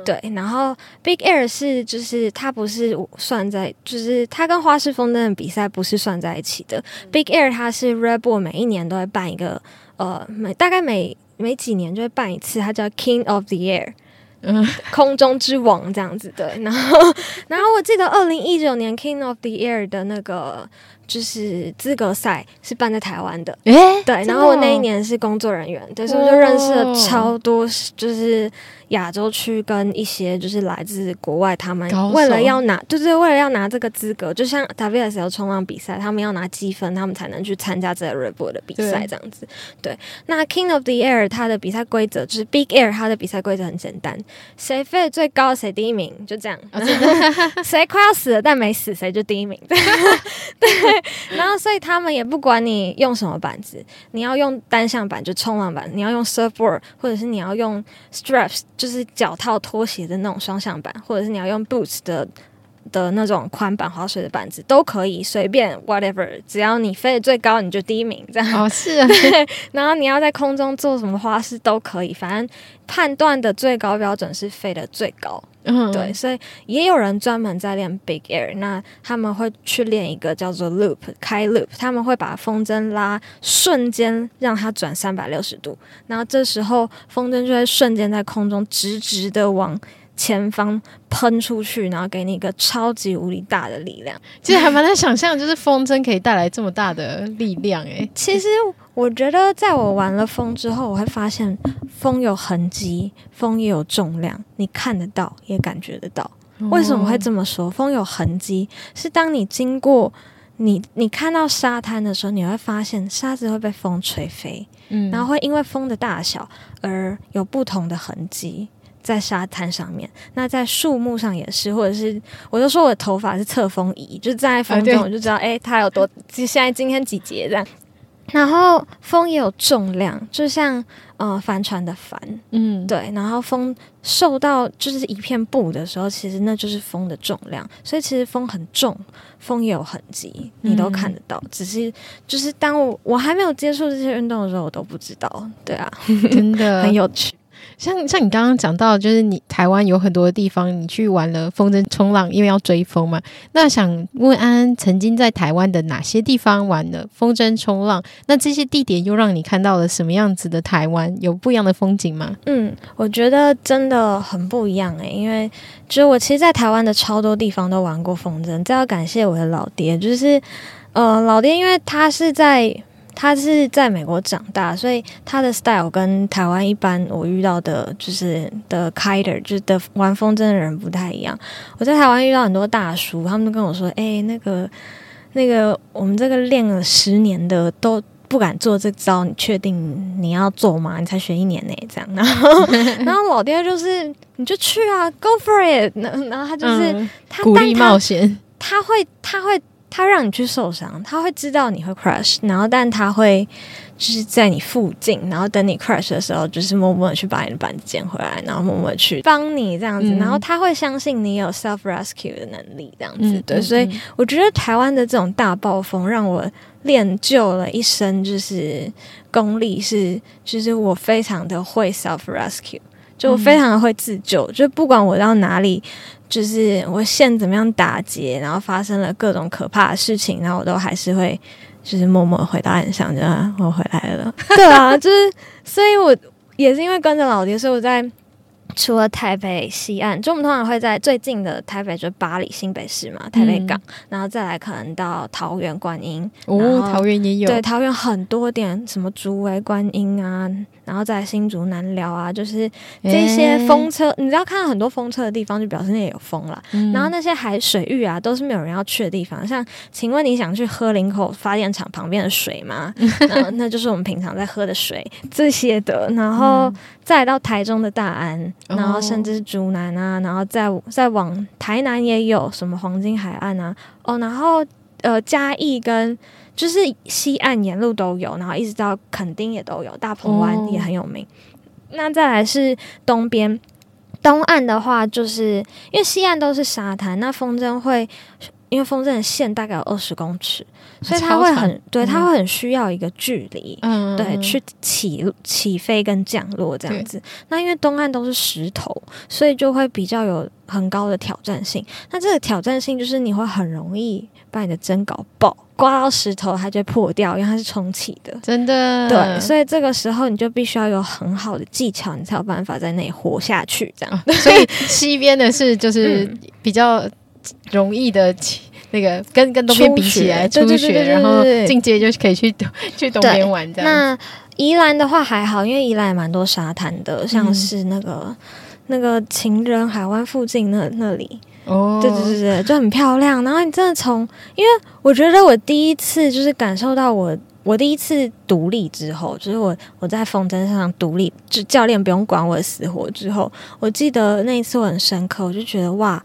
对，然后 Big Air 是就是它不是算在，就是它跟花式风筝的比赛不是算在一起的。嗯、Big Air 它是 Red Bull 每一年都会办一个，呃，每大概每每几年就会办一次，它叫 King of the Air，嗯，空中之王这样子。对，然后然后我记得二零一九年 King of the Air 的那个就是资格赛是办在台湾的，诶，对，然后我那一年是工作人员，对，所以我就认识了超多，就是。亚洲区跟一些就是来自国外，他们为了要拿，就是为了要拿这个资格，就像 WSL 冲浪比赛，他们要拿积分，他们才能去参加这个 Bull 的比赛，这样子。对，那 King of the Air 它的比赛规则就是 Big Air，它的比赛规则很简单，谁飞得最高谁第一名，就这样。谁快要死了但没死，谁就第一名。对，然后所以他们也不管你用什么板子，你要用单向板就冲浪板，你要用 surfboard 或者是你要用 straps。就是脚套拖鞋的那种双向板，或者是你要用 boots 的的那种宽板滑水的板子都可以，随便 whatever，只要你飞得最高，你就第一名这样。哦，是 啊。对，然后你要在空中做什么花式都可以，反正判断的最高标准是飞得最高。对，所以也有人专门在练 big air，那他们会去练一个叫做 loop 开 loop，他们会把风筝拉瞬间让它转三百六十度，然后这时候风筝就会瞬间在空中直直的往前方喷出去，然后给你一个超级无敌大的力量。其实还蛮难想象，就是风筝可以带来这么大的力量。诶，其实我觉得在我玩了风之后，我会发现风有痕迹，风也有重量，你看得到，也感觉得到。为什么会这么说？风有痕迹，是当你经过你你看到沙滩的时候，你会发现沙子会被风吹飞，嗯，然后会因为风的大小而有不同的痕迹。在沙滩上面，那在树木上也是，或者是，我就说我的头发是侧风仪，就站在风中，我就知道，哎、欸，它有多，现在今天几节这样。然后风也有重量，就像呃帆船的帆，嗯，对。然后风受到就是一片布的时候，其实那就是风的重量，所以其实风很重，风也有痕迹，你都看得到。嗯、只是就是当我我还没有接触这些运动的时候，我都不知道。对啊，真的 很有趣。像像你刚刚讲到，就是你台湾有很多的地方，你去玩了风筝冲浪，因为要追风嘛。那想问安安，曾经在台湾的哪些地方玩了风筝冲浪？那这些地点又让你看到了什么样子的台湾？有不一样的风景吗？嗯，我觉得真的很不一样诶、因为就是我其实，在台湾的超多地方都玩过风筝，这要感谢我的老爹，就是呃，老爹，因为他是在。他是在美国长大，所以他的 style 跟台湾一般我遇到的，就是的 kiter，就是的玩风筝的人不太一样。我在台湾遇到很多大叔，他们都跟我说：“哎、欸，那个那个，我们这个练了十年的都不敢做这招，你确定你要做吗？你才学一年呢，这样。”然后，然后老爹就是，你就去啊，go for it。然后他就是、嗯、他鼓励冒险，他会，他会。他让你去受伤，他会知道你会 crash，然后但他会就是在你附近，然后等你 crash 的时候，就是默默的去把你的板子捡回来，然后默默的去帮你这样子，嗯、然后他会相信你有 self rescue 的能力，这样子，嗯、对，所以我觉得台湾的这种大暴风让我练就了一身就是功力，是就是我非常的会 self rescue。就我非常的会自救，嗯、就不管我到哪里，就是我线怎么样打结，然后发生了各种可怕的事情，然后我都还是会就是默默回到岸上，就我回来了。对啊，就是所以，我也是因为跟着老爹，所以我在。除了台北西岸，就我们通常会在最近的台北，就是巴黎新北市嘛，台北港，嗯、然后再来可能到桃园观音。哦，桃园也有。对，桃园很多点，什么竹围观音啊。然后在新竹南寮啊，就是这些风车，欸、你知道看到很多风车的地方，就表示那里有风了。嗯、然后那些海水域啊，都是没有人要去的地方。像，请问你想去喝林口发电厂旁边的水吗？那那就是我们平常在喝的水这些的。然后再来到台中的大安，然后甚至是竹南啊，然后再再往台南也有什么黄金海岸啊，哦，然后呃嘉义跟。就是西岸沿路都有，然后一直到垦丁也都有，大鹏湾也很有名。Oh. 那再来是东边，东岸的话，就是因为西岸都是沙滩，那风筝会因为风筝的线大概有二十公尺，所以它会很对，它会很需要一个距离，嗯，对，去起起飞跟降落这样子。那因为东岸都是石头，所以就会比较有很高的挑战性。那这个挑战性就是你会很容易把你的针搞爆。刮到石头，它就会破掉，因为它是重启的，真的。对，所以这个时候你就必须要有很好的技巧，你才有办法在那里活下去。这样，哦、所以西边的是就是 比较容易的，那个跟跟东边比起来，初学，然后进阶就可以去 去东边玩。这样。那宜兰的话还好，因为宜兰也蛮多沙滩的，像是那个、嗯、那个情人海湾附近那那里。哦，对对对对，就很漂亮。然后你真的从，因为我觉得我第一次就是感受到我，我第一次独立之后，就是我我在风筝上独立，就教练不用管我的死活之后，我记得那一次我很深刻，我就觉得哇，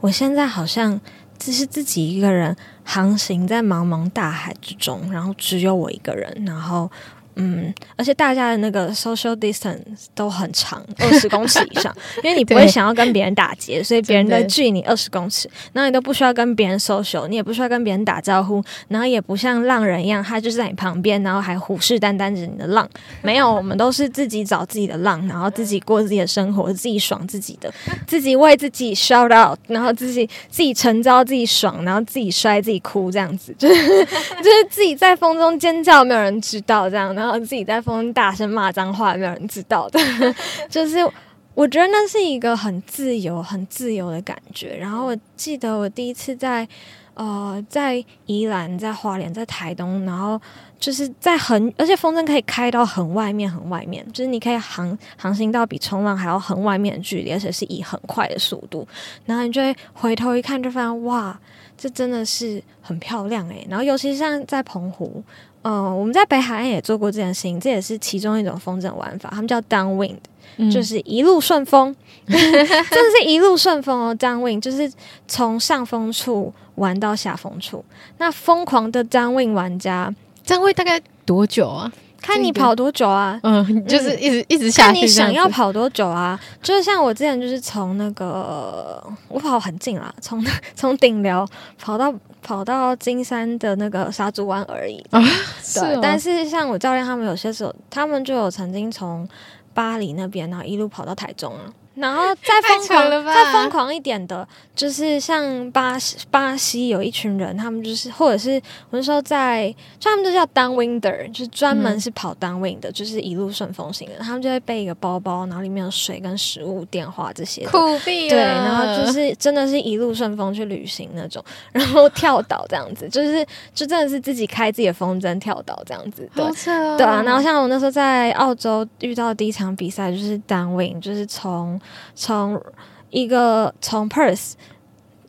我现在好像只是自己一个人航行在茫茫大海之中，然后只有我一个人，然后。嗯，而且大家的那个 social distance 都很长，二十 公尺以上，因为你不会想要跟别人打劫，所以别人都距离你二十公尺，然后你都不需要跟别人 social，你也不需要跟别人打招呼，然后也不像浪人一样，他就是在你旁边，然后还虎视眈眈着你的浪。没有，我们都是自己找自己的浪，然后自己过自己的生活，自己爽自己的，自己为自己 shout out，然后自己自己成招，自己爽，然后自己摔，自己哭，这样子，就是就是自己在风中尖叫，没有人知道这样，然后。然后自己在风大声骂脏话，没有人知道的，就是我觉得那是一个很自由、很自由的感觉。然后我记得我第一次在呃在宜兰、在花莲、在台东，然后就是在很而且风筝可以开到很外面、很外面，就是你可以航航行到比冲浪还要很外面的距离，而且是以很快的速度。然后你就会回头一看，就发现哇，这真的是很漂亮诶。然后尤其是像在澎湖。嗯、呃，我们在北海岸也做过这件事情，这也是其中一种风筝玩法，他们叫 downwind，、嗯、就是一路顺风，真的是一路顺风哦。downwind 就是从上风处玩到下风处。那疯狂的 downwind 玩家，downwind 大概多久啊？看你跑多久啊？嗯，就是一直、嗯、一直下去。看你想要跑多久啊？就是像我之前就是从那个我跑很近啦，从从顶流跑到。跑到金山的那个沙洲湾而已啊，对。但是像我教练他们有些时候，他们就有曾经从巴黎那边，然后一路跑到台中啊。然后再疯狂，再疯狂一点的，就是像巴西，巴西有一群人，他们就是，或者是我那时候在，就他们就叫 downwinder，就是专门是跑 downwind 的，嗯、就是一路顺风型的。他们就会背一个包包，然后里面有水跟食物、电话这些。酷毙了。对，然后就是真的是一路顺风去旅行那种，然后跳岛这样子，就是就真的是自己开自己的风筝跳岛这样子。对，哦、对啊。然后像我那时候在澳洲遇到的第一场比赛，就是 downwind，就是从。从一个从 Perth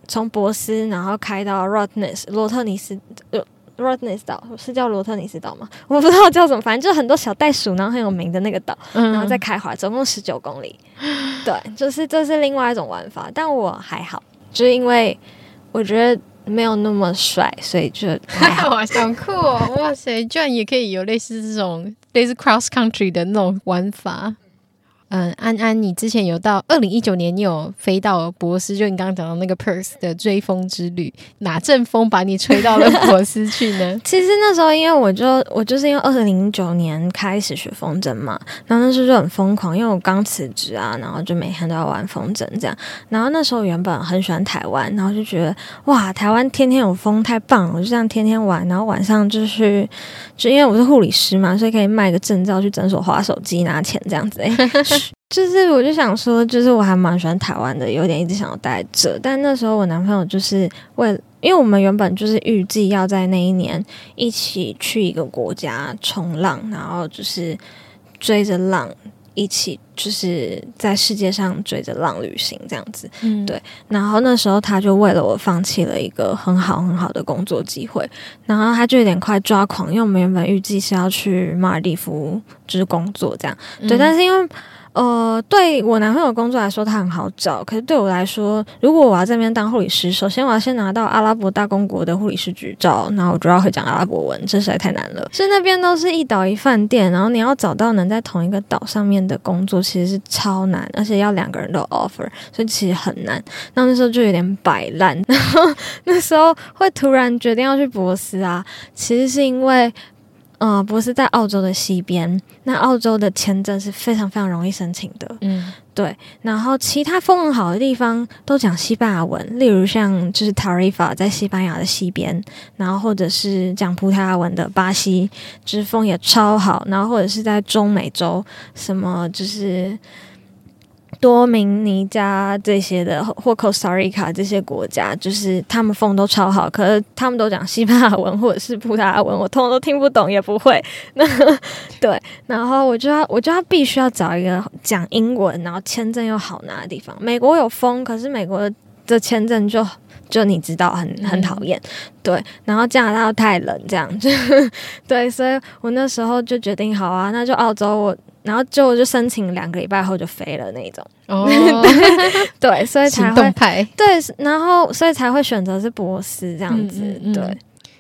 从博斯，然后开到 Rottnest 罗特尼斯呃 Rottnest 岛是叫罗特尼斯岛吗？我不知道叫什么，反正就是很多小袋鼠，然后很有名的那个岛，嗯、然后再开滑，总共十九公里。对，就是这是另外一种玩法，但我还好，就是因为我觉得没有那么帅，所以就还好。哇，好酷哦！哇塞，居然也可以有类似这种类似 cross country 的那种玩法。嗯，安安，你之前有到二零一九年，你有飞到博斯，就你刚刚讲到那个 Perth 的追风之旅，哪阵风把你吹到了 博斯去呢？其实那时候，因为我就我就是因为二零一九年开始学风筝嘛，然后那时候就很疯狂，因为我刚辞职啊，然后就每天都要玩风筝这样。然后那时候原本很喜欢台湾，然后就觉得哇，台湾天天有风，太棒了！我就这样天天玩，然后晚上就去，就因为我是护理师嘛，所以可以卖个证照去诊所划手机拿钱这样子。诶。就是，我就想说，就是我还蛮喜欢台湾的，有点一直想要待这。但那时候我男朋友就是为，因为我们原本就是预计要在那一年一起去一个国家冲浪，然后就是追着浪一起，就是在世界上追着浪旅行这样子。嗯，对。然后那时候他就为了我放弃了一个很好很好的工作机会，然后他就有点快抓狂，因为我们原本预计是要去马尔地夫就是工作这样。对，嗯、但是因为。呃，对我男朋友工作来说，他很好找。可是对我来说，如果我要在那边当护理师，首先我要先拿到阿拉伯大公国的护理师执照，然后我就要会讲阿拉伯文，这实在太难了。是那边都是一岛一饭店，然后你要找到能在同一个岛上面的工作，其实是超难，而且要两个人都 offer，所以其实很难。那那时候就有点摆烂，然 后那时候会突然决定要去博斯啊，其实是因为。呃，不是在澳洲的西边，那澳洲的签证是非常非常容易申请的。嗯，对。然后其他风很好的地方都讲西班牙文，例如像就是 Tarifa 在西班牙的西边，然后或者是讲葡萄牙文的巴西，就是风也超好。然后或者是在中美洲，什么就是。多明尼加这些的，或 Costa Rica 这些国家，就是他们风都超好，可是他们都讲西班牙文或者是葡萄牙文，我通通都听不懂，也不会。那 对，然后我就要，我就要必须要找一个讲英文，然后签证又好拿的地方。美国有风，可是美国的签证就就你知道很很讨厌。对，然后加拿大太冷，这样就 对，所以我那时候就决定，好啊，那就澳洲我。然后就就申请两个礼拜后就飞了那种。哦，对，所以才会对，然后所以才会选择是博士这样子，嗯嗯嗯。对。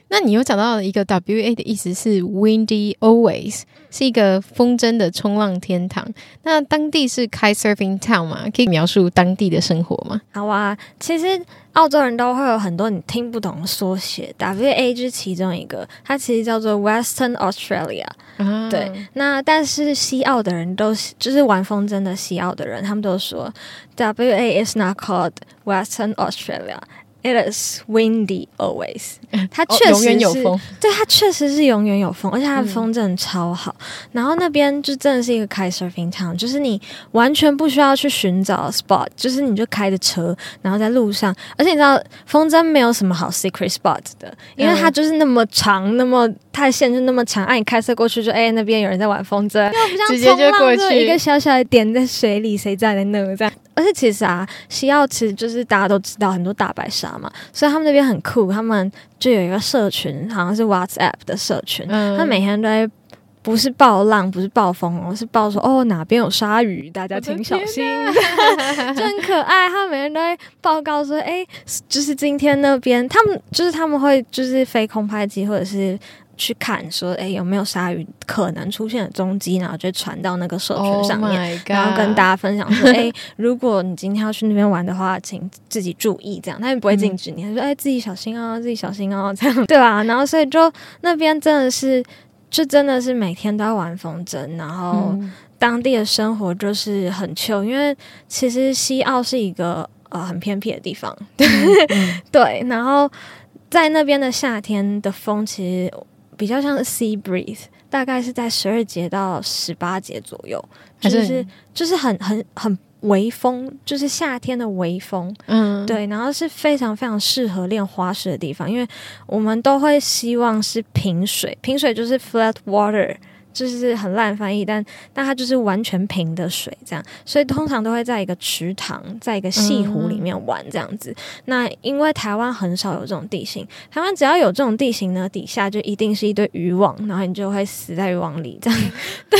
那你有讲到一个 WA 的意思是 Windy Always，是一个风筝的冲浪天堂。那当地是 Kitesurfing Town 吗？可以描述当地的生活吗？好啊，其实澳洲人都会有很多你听不懂的缩写，WA 就是其中一个，它其实叫做 Western Australia。啊、对，那但是西澳的人都就是玩风筝的西澳的人，他们都说 WA is not called Western Australia。It is windy always。它确实是，哦、永有风。对，它确实是永远有风，而且它的风真的超好。嗯、然后那边就真的是一个 kitesurfing town，就是你完全不需要去寻找 spot，就是你就开着车，然后在路上。而且你知道，风筝没有什么好 secret spot 的，因为它就是那么长，那么它的线就那么长。哎、啊，你开车过去就哎，那边有人在玩风筝，直接就过去，一个小小的点在水里，谁站在那这样。而且其实啊，西澳其实就是大家都知道很多大白鲨嘛，所以他们那边很酷，他们就有一个社群，好像是 WhatsApp 的社群，嗯、他每天都在不是暴浪，不是暴风哦，是暴说哦哪边有鲨鱼，大家请小心，就很可爱。他们每天都会报告说，哎，就是今天那边，他们就是他们会就是飞空拍机或者是。去看说，哎，有没有鲨鱼可能出现的踪迹，然后就传到那个社群上面，oh、然后跟大家分享说，哎，如果你今天要去那边玩的话，请自己注意，这样他也不会禁止你，他、嗯、说，哎，自己小心哦，自己小心哦，这样对吧？然后所以就那边真的是，就真的是每天都要玩风筝，然后当地的生活就是很 chill，因为其实西澳是一个呃很偏僻的地方，对，嗯、对，然后在那边的夏天的风其实。比较像是 sea breeze，大概是在十二节到十八节左右，就是就是很很很微风，就是夏天的微风，嗯，对，然后是非常非常适合练花式的地方，因为我们都会希望是平水，平水就是 flat water。就是很烂翻译，但但它就是完全平的水这样，所以通常都会在一个池塘，在一个西湖里面玩这样子。嗯、那因为台湾很少有这种地形，台湾只要有这种地形呢，底下就一定是一堆渔网，然后你就会死在渔网里这样。对，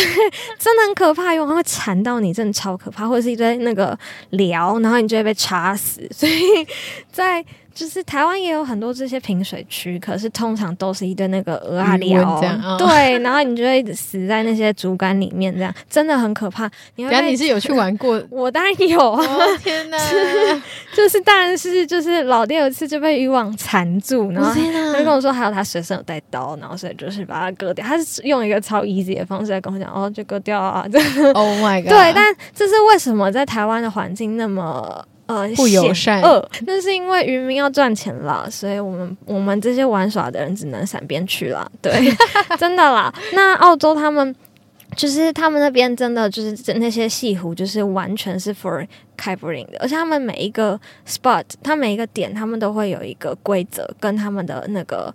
真的很可怕，渔网会缠到你，真的超可怕，或者是一堆那个寮，然后你就会被插死。所以在就是台湾也有很多这些平水区，可是通常都是一堆那个鹅啊料，哦、对，然后你就会死在那些竹竿里面，这样真的很可怕。你会你是有去玩过？我当然有啊！哦、天哪，就是但是就是老爹有一次就被渔网缠住，然后他就跟我说，还有他随身有带刀，然后所以就是把它割掉。他是用一个超 easy 的方式来跟我讲，哦，就割掉啊！这 Oh my god！对，但这是为什么在台湾的环境那么？呃，不友善。呃，那是因为渔民要赚钱了，所以我们我们这些玩耍的人只能闪边去了。对，真的啦。那澳洲他们就是他们那边真的就是那些西湖，就是完全是 for kite-boarding 的，而且他们每一个 spot，他每一个点，他们都会有一个规则跟他们的那个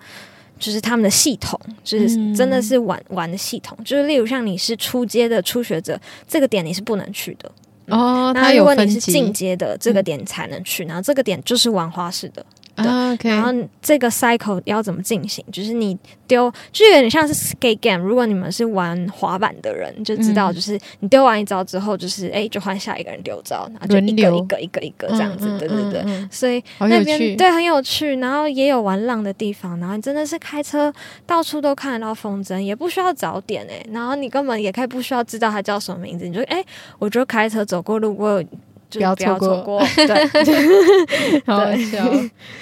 就是他们的系统，就是真的是玩玩的系统。就是例如像你是初阶的初学者，这个点你是不能去的。哦，那如果你是进阶的这个点才能去，嗯、然后这个点就是玩花式的。对啊 okay、然后这个 cycle 要怎么进行？就是你丢，就有点像是 skate game。如果你们是玩滑板的人，就知道，就是你丢完一招之后，就是哎、嗯，就换下一个人丢招，然后就一个一个一个一个这样子，对对对。嗯嗯、所以那边对很有趣，然后也有玩浪的地方，然后你真的是开车到处都看得到风筝，也不需要找点哎，然后你根本也可以不需要知道它叫什么名字，你就哎，我就开车走过路过。不要错过，对，对，好好笑，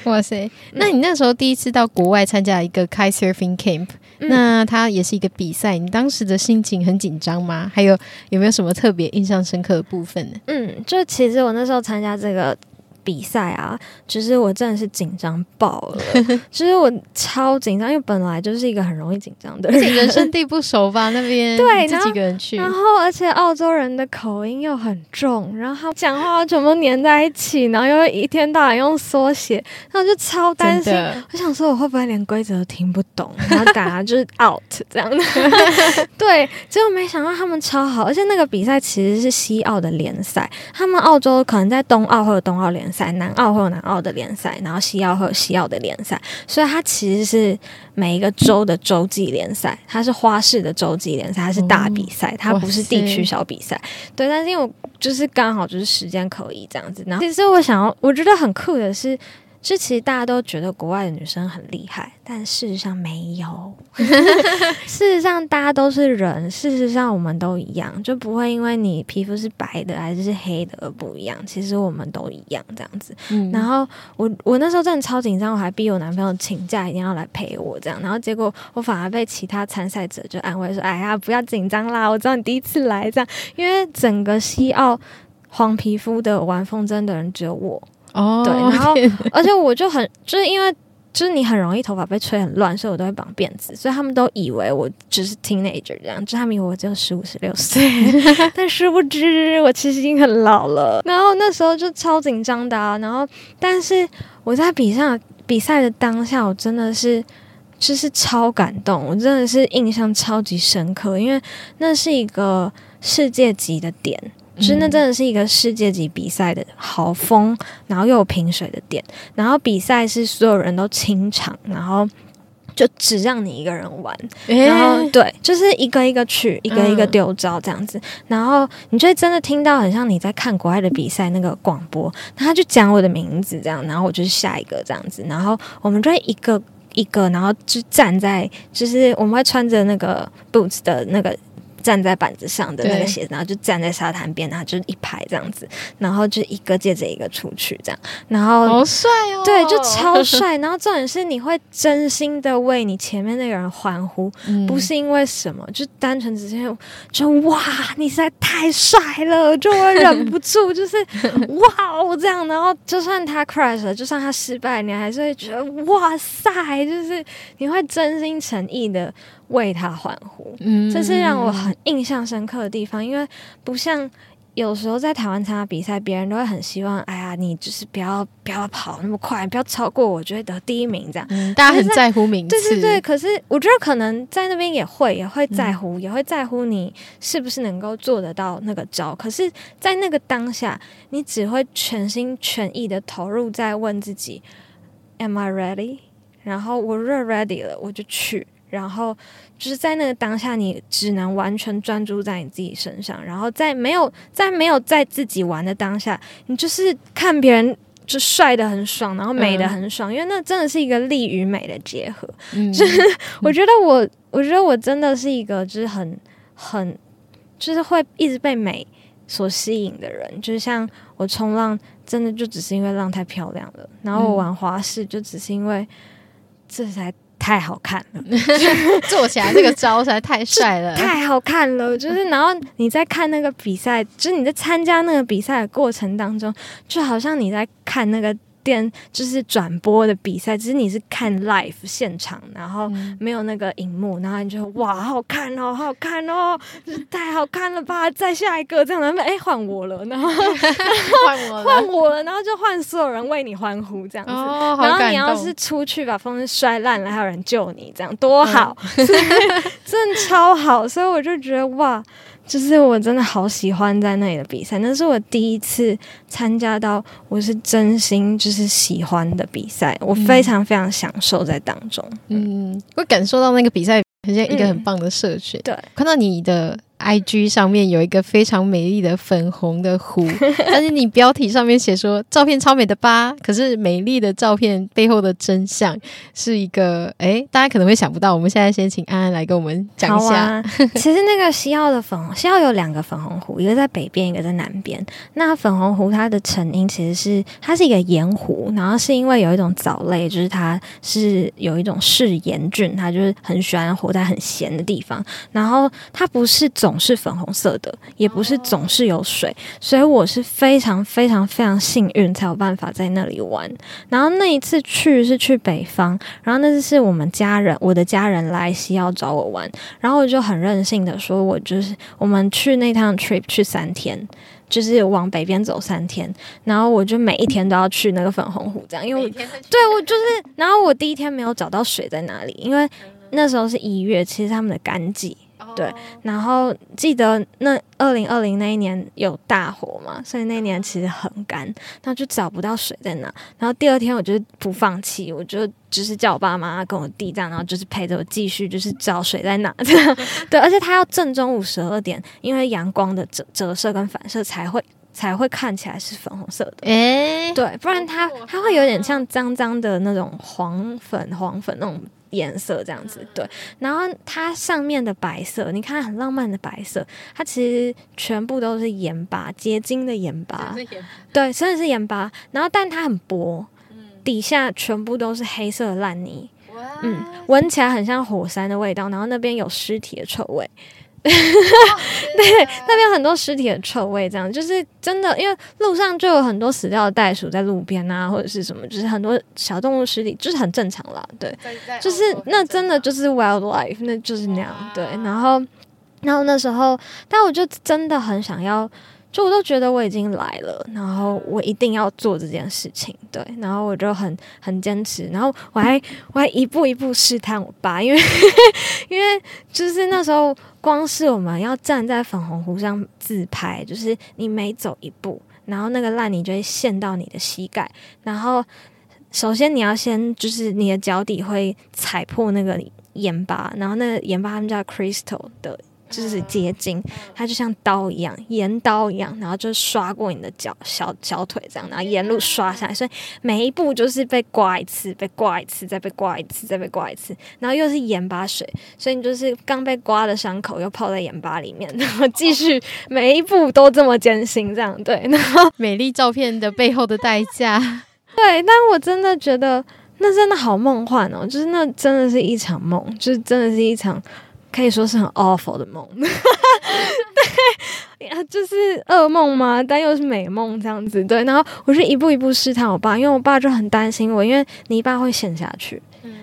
哇塞！那你那时候第一次到国外参加一个 kite surfing camp，嗯，那它也是一个比赛，你当时的心情很紧张吗？还有有没有什么特别印象深刻的部分呢？嗯，就其实我那时候参加这个。比赛啊，其实我真的是紧张爆了。其实我超紧张，因为本来就是一个很容易紧张的人，人生地不熟吧？那边 对，自己一个人去，然后而且澳洲人的口音又很重，然后讲话全部黏在一起，然后又一天到晚用缩写，然后就超担心。我想说我会不会连规则都听不懂，然后打就是 out 这样的。对，结果没想到他们超好，而且那个比赛其实是西澳的联赛，他们澳洲可能在东澳或者东澳联赛。在南澳会有南澳的联赛，然后西澳会有西澳的联赛，所以它其实是每一个州的洲际联赛，它是花式的洲际联赛，它是大比赛，它不是地区小比赛。对，但是因为我就是刚好就是时间可以这样子，然后其实我想要，我觉得很酷的是。就其实大家都觉得国外的女生很厉害，但事实上没有。事实上，大家都是人。事实上，我们都一样，就不会因为你皮肤是白的还是是黑的而不一样。其实我们都一样这样子。嗯、然后我我那时候真的超紧张，我还逼我男朋友请假一定要来陪我这样。然后结果我反而被其他参赛者就安慰说：“哎呀，不要紧张啦，我知道你第一次来这样。”因为整个西澳黄皮肤的玩风筝的人只有我。哦，对，然后而且我就很就是因为就是你很容易头发被吹很乱，所以我都会绑辫子，所以他们都以为我只是 teenager 这样，就他们以为我只有十五十六岁，但殊不知我其实已经很老了。然后那时候就超紧张的啊，然后但是我在比赛比赛的当下，我真的是就是超感动，我真的是印象超级深刻，因为那是一个世界级的点。就是那真的是一个世界级比赛的好风，然后又有平水的点，然后比赛是所有人都清场，然后就只让你一个人玩，欸、然后对，就是一个一个去，一个一个丢招这样子，嗯、然后你就会真的听到很像你在看国外的比赛那个广播，然后他就讲我的名字这样，然后我就是下一个这样子，然后我们就会一个一个，然后就站在，就是我们会穿着那个 boots 的那个。站在板子上的那个鞋子，然后就站在沙滩边，然后就是一排这样子，然后就一个接着一个出去这样，然后好帅哦，对，就超帅。然后重点是你会真心的为你前面那个人欢呼，嗯、不是因为什么，就单纯只是就哇，你实在太帅了，就会忍不住 就是哇哦这样。然后就算他 crash 了，就算他失败，你还是会觉得哇塞，就是你会真心诚意的。为他欢呼，嗯，这是让我很印象深刻的地方，因为不像有时候在台湾参加比赛，别人都会很希望，哎呀，你就是不要不要跑那么快，不要超过我，就会得第一名这样。嗯，大家很在乎名次，对对对。可是我觉得可能在那边也会也会在乎，嗯，也会在乎你是不是能够做得到那个招。可是，在那个当下，你只会全心全意的投入在问自己，Am I ready？然后我若 ready 了，我就去。然后就是在那个当下，你只能完全专注在你自己身上。然后在没有在没有在自己玩的当下，你就是看别人就帅的很爽，然后美的很爽，嗯、因为那真的是一个力与美的结合。嗯，就是我觉得我，我觉得我真的是一个就是很很就是会一直被美所吸引的人。就是像我冲浪，真的就只是因为浪太漂亮了，然后我玩滑式就只是因为这才。太好看了，做起来这个招实在太帅了，太好看了。就是，然后你在看那个比赛，就是你在参加那个比赛的过程当中，就好像你在看那个。电就是转播的比赛，只是你是看 live 现场，然后没有那个荧幕，然后你就哇，好好看哦，好好看哦，太好看了吧！再下一个这样，然后哎换我了，然后 换我换我了，然后就换所有人为你欢呼这样子。哦、然后你要是出去把风摔烂了，还有人救你，这样多好，嗯、真的超好。所以我就觉得哇。就是我真的好喜欢在那里的比赛，那是我第一次参加到我是真心就是喜欢的比赛，我非常非常享受在当中。嗯，嗯，会感受到那个比赛很像一个很棒的社群。嗯、对，看到你的。IG 上面有一个非常美丽的粉红的湖，但是你标题上面写说照片超美的吧？可是美丽的照片背后的真相是一个，哎，大家可能会想不到。我们现在先请安安来跟我们讲一下。啊、其实那个西澳的粉红，西澳有两个粉红湖，一个在北边，一个在南边。那粉红湖它的成因其实是它是一个盐湖，然后是因为有一种藻类，就是它是有一种嗜盐菌，它就是很喜欢活在很咸的地方，然后它不是总。总是粉红色的，也不是总是有水，所以我是非常非常非常幸运才有办法在那里玩。然后那一次去是去北方，然后那次是我们家人，我的家人来西澳找我玩，然后我就很任性的说，我就是我们去那趟 trip 去三天，就是往北边走三天，然后我就每一天都要去那个粉红湖，这样，因为我对我就是，然后我第一天没有找到水在哪里，因为那时候是一月，其实他们的干季。对，然后记得那二零二零那一年有大火嘛，所以那年其实很干，然后就找不到水在哪。然后第二天我就不放弃，我就只是叫我爸妈跟我弟这样，然后就是陪着我继续就是找水在哪。这 样对，而且它要正中午十二点，因为阳光的折折射跟反射才会才会看起来是粉红色的。诶，对，不然它它会有点像脏脏的那种黄粉黄粉那种。颜色这样子对，然后它上面的白色，你看很浪漫的白色，它其实全部都是盐巴，结晶的盐巴，对，真的是盐巴。然后但它很薄，底下全部都是黑色的烂泥，嗯，闻起来很像火山的味道，然后那边有尸体的臭味。对，那边有很多尸体的臭味，这样就是真的，因为路上就有很多死掉的袋鼠在路边啊，或者是什么，就是很多小动物尸体，就是很正常啦。对，就是那真的就是 wildlife，那就是那样。对，然后，然后那时候，但我就真的很想要。就我都觉得我已经来了，然后我一定要做这件事情，对，然后我就很很坚持，然后我还 我还一步一步试探我爸，因为 因为就是那时候光是我们要站在粉红湖上自拍，就是你每走一步，然后那个烂泥就会陷到你的膝盖，然后首先你要先就是你的脚底会踩破那个盐巴，然后那个盐巴他们叫 crystal 的。就是结晶，它就像刀一样，盐刀一样，然后就刷过你的脚、小小腿这样，然后沿路刷下来，所以每一步就是被刮一次，被刮一次，再被刮一次，再被刮一次，然后又是盐巴水，所以你就是刚被刮的伤口又泡在盐巴里面，然后继续每一步都这么艰辛，这样对。然后美丽照片的背后的代价，对，但我真的觉得那真的好梦幻哦，就是那真的是一场梦，就是真的是一场。可以说是很 awful 的梦，对，就是噩梦嘛，但又是美梦这样子，对。然后我是一步一步试探我爸，因为我爸就很担心我，因为泥巴会陷下去，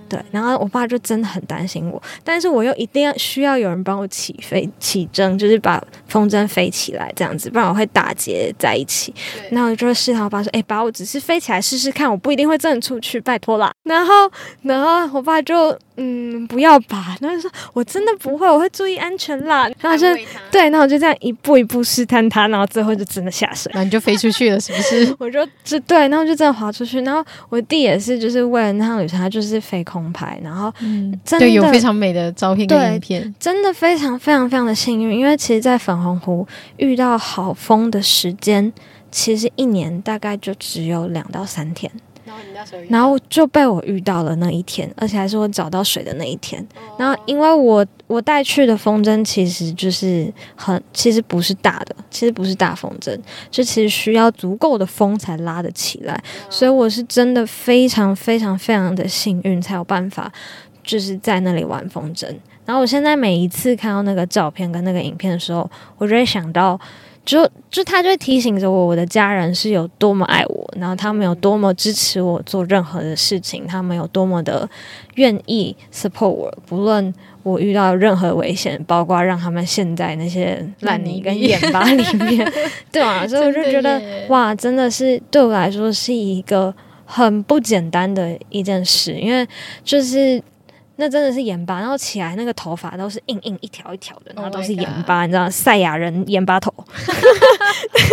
对。然后我爸就真的很担心我，但是我又一定要需要有人帮我起飞起筝，就是把风筝飞起来这样子，不然我会打结在一起。然后我就会试探我爸说：“哎、欸，爸，我只是飞起来试试看，我不一定会真的出去，拜托啦。”然后，然后我爸就。嗯，不要吧。然后就说我真的不会，我会注意安全啦。然后就对，那我就这样一步一步试探他，然后最后就真的下水，然后你就飞出去了，是不是？我就就对，然后就真的滑出去。然后我弟也是，就是为了那趟旅程，他就是飞空拍，然后嗯，对，有非常美的照片跟影片，真的非常非常非常的幸运，因为其实，在粉红湖遇到好风的时间，其实一年大概就只有两到三天。然后你那时候，然后就被我遇到了那一天，而且还是我找到水的那一天。然后因为我我带去的风筝其实就是很，其实不是大的，其实不是大风筝，就其实需要足够的风才拉得起来。所以我是真的非常非常非常的幸运，才有办法就是在那里玩风筝。然后我现在每一次看到那个照片跟那个影片的时候，我就会想到。就就他就会提醒着我，我的家人是有多么爱我，然后他们有多么支持我做任何的事情，他们有多么的愿意 support 我，不论我遇到任何危险，包括让他们陷在那些烂泥跟盐巴里面，对啊，所以我就觉得哇，真的是对我来说是一个很不简单的一件事，因为就是。那真的是盐巴，然后起来那个头发都是硬硬一条一条的，然后都是盐巴，oh、你知道赛亚人盐巴头。对，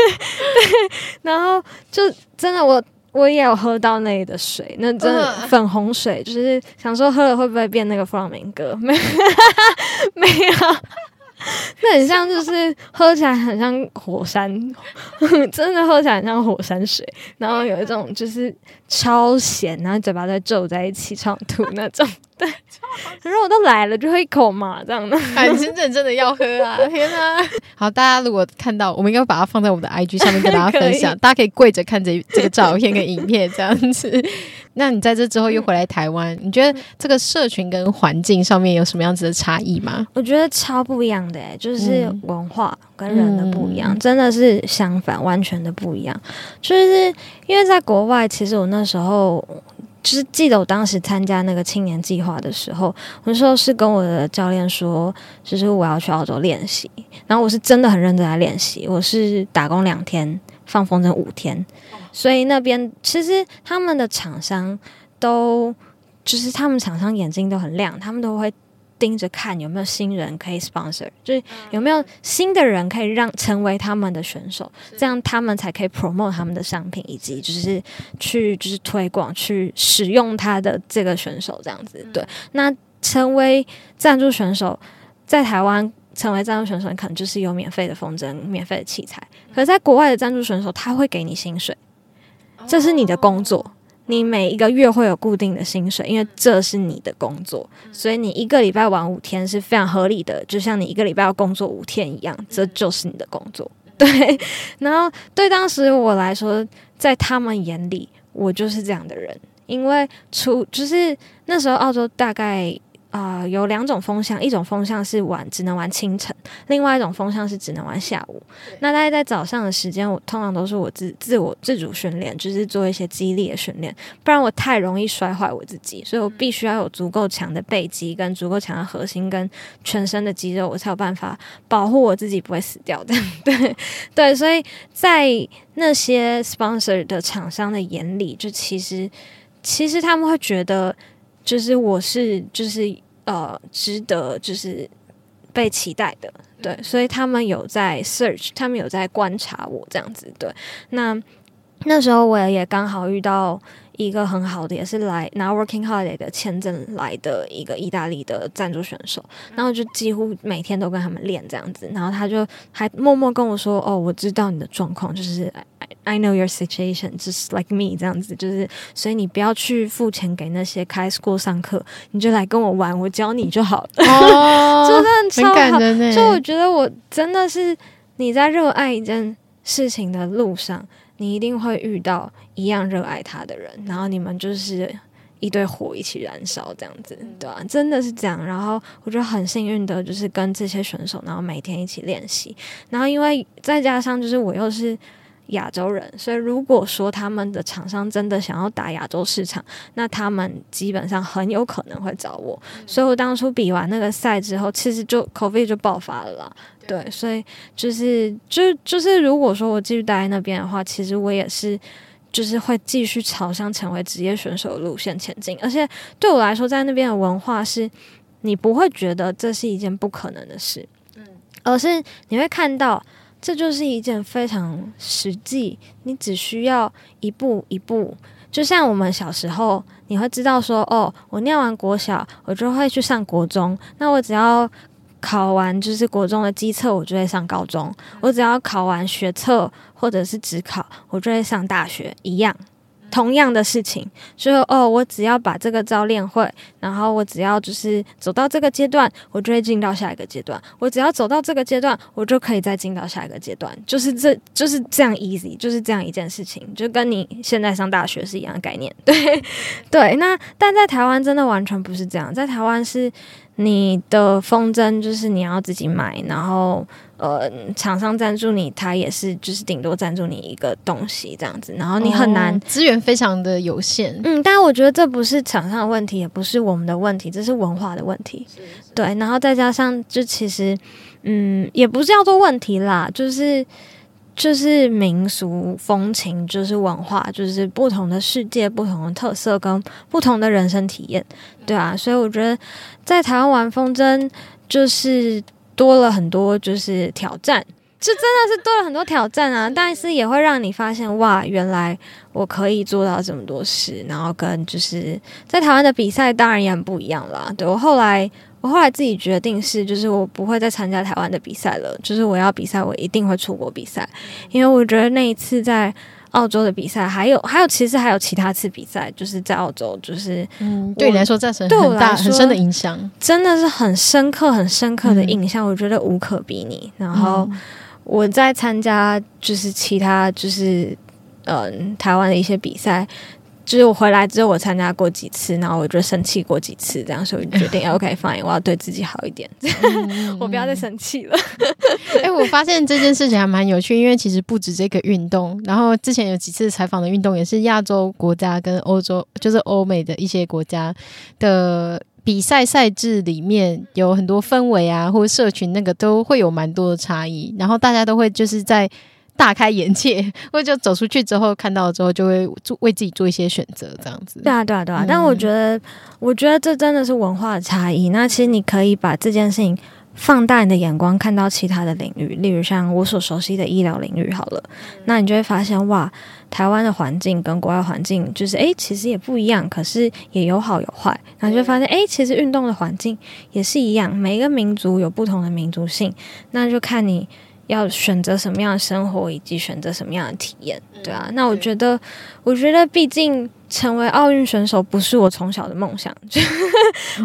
然后就真的我我也有喝到那里的水，那真的粉红水，就是想说喝了会不会变那个弗朗明哥？没有，没有。那很像，就是喝起来很像火山，真的喝起来很像火山水，然后有一种就是超咸，然后嘴巴在皱在一起，超吐那种。对，可是我都来了，就喝一口嘛，这样的。哎，真的真的要喝啊！天哪！好，大家如果看到，我们应该把它放在我们的 IG 上面跟大家分享，大家可以跪着看这这个照片跟影片这样子。那你在这之后又回来台湾，你觉得这个社群跟环境上面有什么样子的差异吗？我觉得超不一样的诶，就是文化跟人的不一样，嗯、真的是相反，完全的不一样。就是因为在国外，其实我那时候就是记得我当时参加那个青年计划的时候，我那时候是跟我的教练说，就是我要去澳洲练习，然后我是真的很认真在练习，我是打工两天，放风筝五天。所以那边其实他们的厂商都就是他们厂商眼睛都很亮，他们都会盯着看有没有新人可以 sponsor，就是有没有新的人可以让成为他们的选手，这样他们才可以 promote 他们的商品，以及就是去就是推广去使用他的这个选手这样子。对，那成为赞助选手在台湾。成为赞助选手，你可能就是有免费的风筝、免费的器材。可是在国外的赞助选手，他会给你薪水，这是你的工作，你每一个月会有固定的薪水，因为这是你的工作，所以你一个礼拜玩五天是非常合理的，就像你一个礼拜要工作五天一样，这就是你的工作。对，然后对当时我来说，在他们眼里，我就是这样的人，因为出就是那时候澳洲大概。啊、呃，有两种风向，一种风向是玩只能玩清晨，另外一种风向是只能玩下午。那大概在早上的时间，我通常都是我自自我自主训练，就是做一些肌力的训练，不然我太容易摔坏我自己，所以我必须要有足够强的背肌跟足够强的核心跟全身的肌肉，我才有办法保护我自己不会死掉。这 样对对，所以在那些 sponsor 的厂商的眼里，就其实其实他们会觉得，就是我是就是。呃，值得就是被期待的，对，所以他们有在 search，他们有在观察我这样子，对。那那时候我也刚好遇到一个很好的，也是来拿 working holiday 的签证来的一个意大利的赞助选手，然后就几乎每天都跟他们练这样子，然后他就还默默跟我说：“哦，我知道你的状况，就是 I, know your situation, just like me 这样子，就是所以你不要去付钱给那些开 school 上课，你就来跟我玩，我教你就好了。”哦，真的很超好，就我觉得我真的是你在热爱一件事情的路上。你一定会遇到一样热爱他的人，然后你们就是一堆火一起燃烧，这样子，对吧？真的是这样。然后我觉得很幸运的，就是跟这些选手，然后每天一起练习。然后因为再加上就是我又是亚洲人，所以如果说他们的厂商真的想要打亚洲市场，那他们基本上很有可能会找我。所以我当初比完那个赛之后，其实就 COVID 就爆发了啦。对，所以就是就就是，如果说我继续待在那边的话，其实我也是就是会继续朝向成为职业选手的路线前进。而且对我来说，在那边的文化是，你不会觉得这是一件不可能的事，嗯，而是你会看到。这就是一件非常实际，你只需要一步一步，就像我们小时候，你会知道说，哦，我念完国小，我就会去上国中，那我只要考完就是国中的基测，我就会上高中，我只要考完学测或者是职考，我就会上大学，一样。同样的事情，所以哦，我只要把这个招练会，然后我只要就是走到这个阶段，我就会进到下一个阶段。我只要走到这个阶段，我就可以再进到下一个阶段。就是这就是这样 easy，就是这样一件事情，就跟你现在上大学是一样的概念。对对，那但在台湾真的完全不是这样，在台湾是你的风筝就是你要自己买，然后。呃，厂商赞助你，他也是就是顶多赞助你一个东西这样子，然后你很难，资源非常的有限。嗯，但是我觉得这不是厂商的问题，也不是我们的问题，这是文化的问题。是是对，然后再加上，就其实，嗯，也不是叫做问题啦，就是就是民俗风情，就是文化，就是不同的世界、不同的特色跟不同的人生体验，对啊，所以我觉得在台湾玩风筝就是。多了很多，就是挑战，这真的是多了很多挑战啊！但是也会让你发现，哇，原来我可以做到这么多事。然后跟就是在台湾的比赛，当然也很不一样啦。对，我后来，我后来自己决定是，就是我不会再参加台湾的比赛了。就是我要比赛，我一定会出国比赛，因为我觉得那一次在。澳洲的比赛还有还有，其实还有其他次比赛，就是在澳洲，就是嗯，对你来说造成很大很深的影响，真的是很深刻很深刻的印象，嗯、我觉得无可比拟。然后我在参加就是其他就是嗯、呃、台湾的一些比赛。就是我回来之后，我参加过几次，然后我就生气过几次，这样，所以我决定 OK fine，我要对自己好一点，嗯、我不要再生气了。哎、欸，我发现这件事情还蛮有趣，因为其实不止这个运动，然后之前有几次采访的运动也是亚洲国家跟欧洲，就是欧美的一些国家的比赛赛制里面有很多氛围啊，或者社群那个都会有蛮多的差异，然后大家都会就是在。大开眼界，或者就走出去之后看到之后，就会做为自己做一些选择，这样子。对啊，对啊，对啊。嗯、但我觉得，我觉得这真的是文化的差异。那其实你可以把这件事情放大你的眼光，看到其他的领域，例如像我所熟悉的医疗领域。好了，嗯、那你就会发现，哇，台湾的环境跟国外环境就是，诶，其实也不一样，可是也有好有坏。然后就会发现，诶，其实运动的环境也是一样，每一个民族有不同的民族性，那就看你。要选择什么样的生活，以及选择什么样的体验，对啊。那我觉得，我觉得，毕竟成为奥运选手不是我从小的梦想，就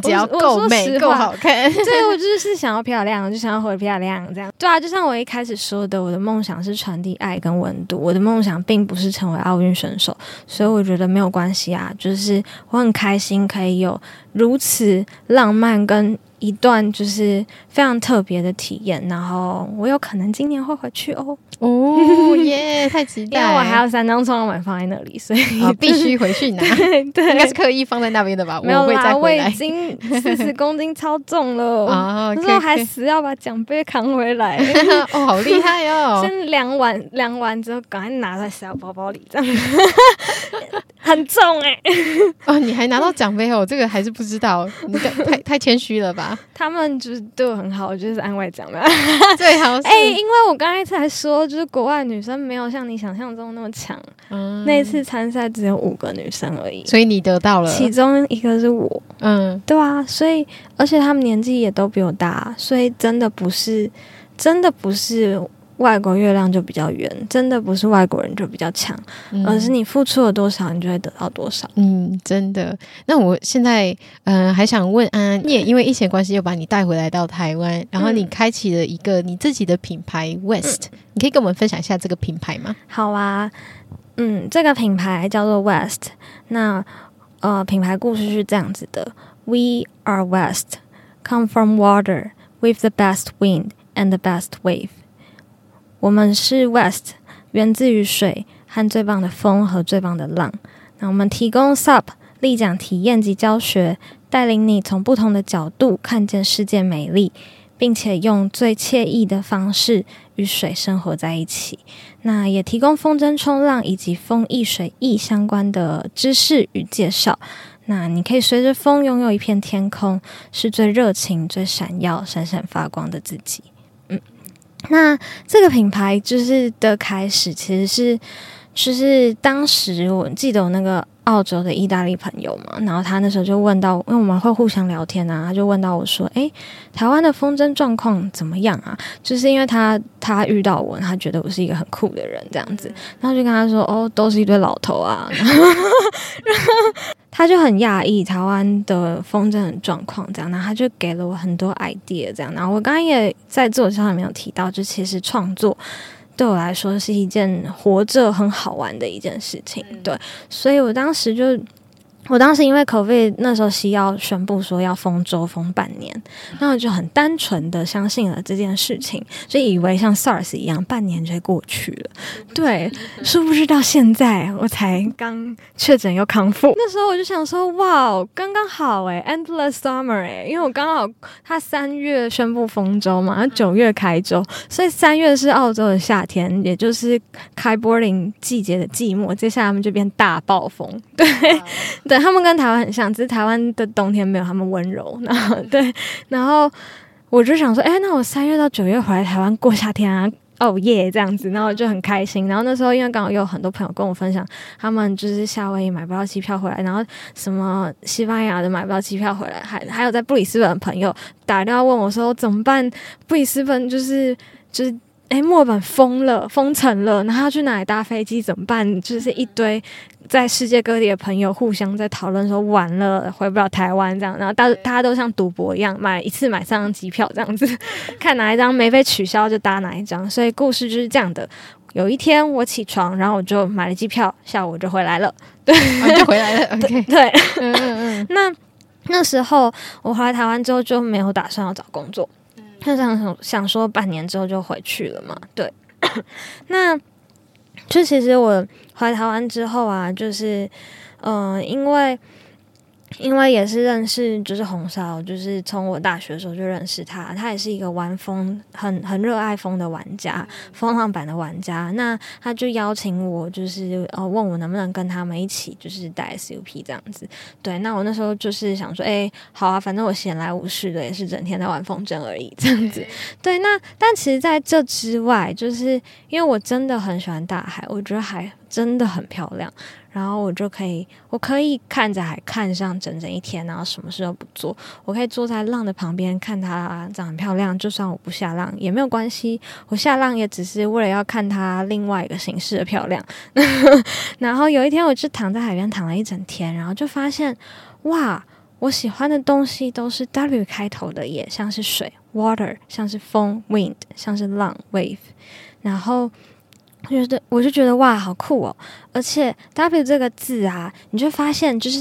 只要够美、够好看。对，我就是想要漂亮，就想要活得漂亮，这样。对啊，就像我一开始说的，我的梦想是传递爱跟温度。我的梦想并不是成为奥运选手，所以我觉得没有关系啊。就是我很开心可以有如此浪漫跟。一段就是非常特别的体验，然后我有可能今年会回去哦。哦耶，太期待！因为我还有三张冲浪板放在那里，所以、哦、必须回去拿。对，应该是刻意放在那边的吧？没有啦，我已经四十公斤超重了 啊！那时候还死要把奖杯扛回来。哦，好厉害哦！先量完，量完之后赶快拿在小包包里，这样很重哎、欸。哦，你还拿到奖杯哦？这个还是不知道，你太 太谦虚了吧？他们就是对我很好，我就是安慰奖嘛。最好是 哎，因为我刚才才说。就是国外女生没有像你想象中那么强，嗯、那一次参赛只有五个女生而已，所以你得到了，其中一个是我，嗯，对啊，所以而且他们年纪也都比我大，所以真的不是，真的不是。外国月亮就比较圆，真的不是外国人就比较强，嗯、而是你付出了多少，你就会得到多少。嗯，真的。那我现在，嗯、呃，还想问安安，你也因为疫情关系又把你带回来到台湾，然后你开启了一个你自己的品牌 West，、嗯、你可以跟我们分享一下这个品牌吗？好啊，嗯，这个品牌叫做 West。那呃，品牌故事是这样子的：We are West, come from water with the best wind and the best wave. 我们是 West，源自于水和最棒的风和最棒的浪。那我们提供 SUP 立桨体验及教学，带领你从不同的角度看见世界美丽，并且用最惬意的方式与水生活在一起。那也提供风筝冲浪以及风翼水翼相关的知识与介绍。那你可以随着风拥有一片天空，是最热情、最闪耀、闪闪发光的自己。那这个品牌就是的开始，其实是，就是当时我记得我那个。澳洲的意大利朋友嘛，然后他那时候就问到，因为我们会互相聊天啊，他就问到我说：“诶，台湾的风筝状况怎么样啊？”就是因为他他遇到我，他觉得我是一个很酷的人这样子，然后就跟他说：“哦，都是一堆老头啊。”然后他就很讶异台湾的风筝的状况这样，然后他就给了我很多 idea 这样，然后我刚刚也在自我介绍里面有提到，就其实创作。对我来说是一件活着很好玩的一件事情，对，所以我当时就。我当时因为 COVID 那时候西药宣布说要封州封半年，那我就很单纯的相信了这件事情，就以为像 SARS 一样半年就过去了。对，殊不知到现在我才刚确诊又康复。那时候我就想说，哇，刚刚好诶 Endless Summer 诶，因为我刚好他三月宣布封州嘛，九月开州，所以三月是澳洲的夏天，也就是 Kiteboarding 季节的季末，接下来他们就变大暴风。对，对。他们跟台湾很像，只是台湾的冬天没有他们温柔。然后对，然后我就想说，哎，那我三月到九月回来台湾过夏天啊，哦耶，这样子，然后就很开心。然后那时候因为刚好有很多朋友跟我分享，他们就是夏威夷买不到机票回来，然后什么西班牙的买不到机票回来，还还有在布里斯本的朋友打电话问我说怎么办？布里斯本就是就是。哎，墨尔本封了，封城了，然后要去哪里搭飞机怎么办？就是一堆在世界各地的朋友互相在讨论说，完了回不了台湾这样，然后大大家都像赌博一样，买一次买三张机票这样子，看哪一张没被取消就搭哪一张。所以故事就是这样的。有一天我起床，然后我就买了机票，下午我就回来了。对，啊、就回来了。OK，对，嗯嗯嗯。那那时候我回来台湾之后就没有打算要找工作。就想想说半年之后就回去了嘛，对。那就其实我回台湾之后啊，就是嗯、因为。因为也是认识，就是红烧，就是从我大学的时候就认识他。他也是一个玩风很很热爱风的玩家，风浪板的玩家。那他就邀请我，就是呃问我能不能跟他们一起，就是带 SUP 这样子。对，那我那时候就是想说，哎，好啊，反正我闲来无事的，也是整天在玩风筝而已，这样子。对，那但其实在这之外，就是因为我真的很喜欢大海，我觉得海真的很漂亮。然后我就可以，我可以看着海看上整整一天，然后什么事都不做。我可以坐在浪的旁边看它长很漂亮，就算我不下浪也没有关系。我下浪也只是为了要看它另外一个形式的漂亮。然后有一天，我就躺在海边躺了一整天，然后就发现，哇，我喜欢的东西都是 W 开头的，也像是水 （water），像是风 （wind），像是浪 （wave），然后。我觉得，我就觉得哇，好酷哦！而且 W 这个字啊，你就发现就是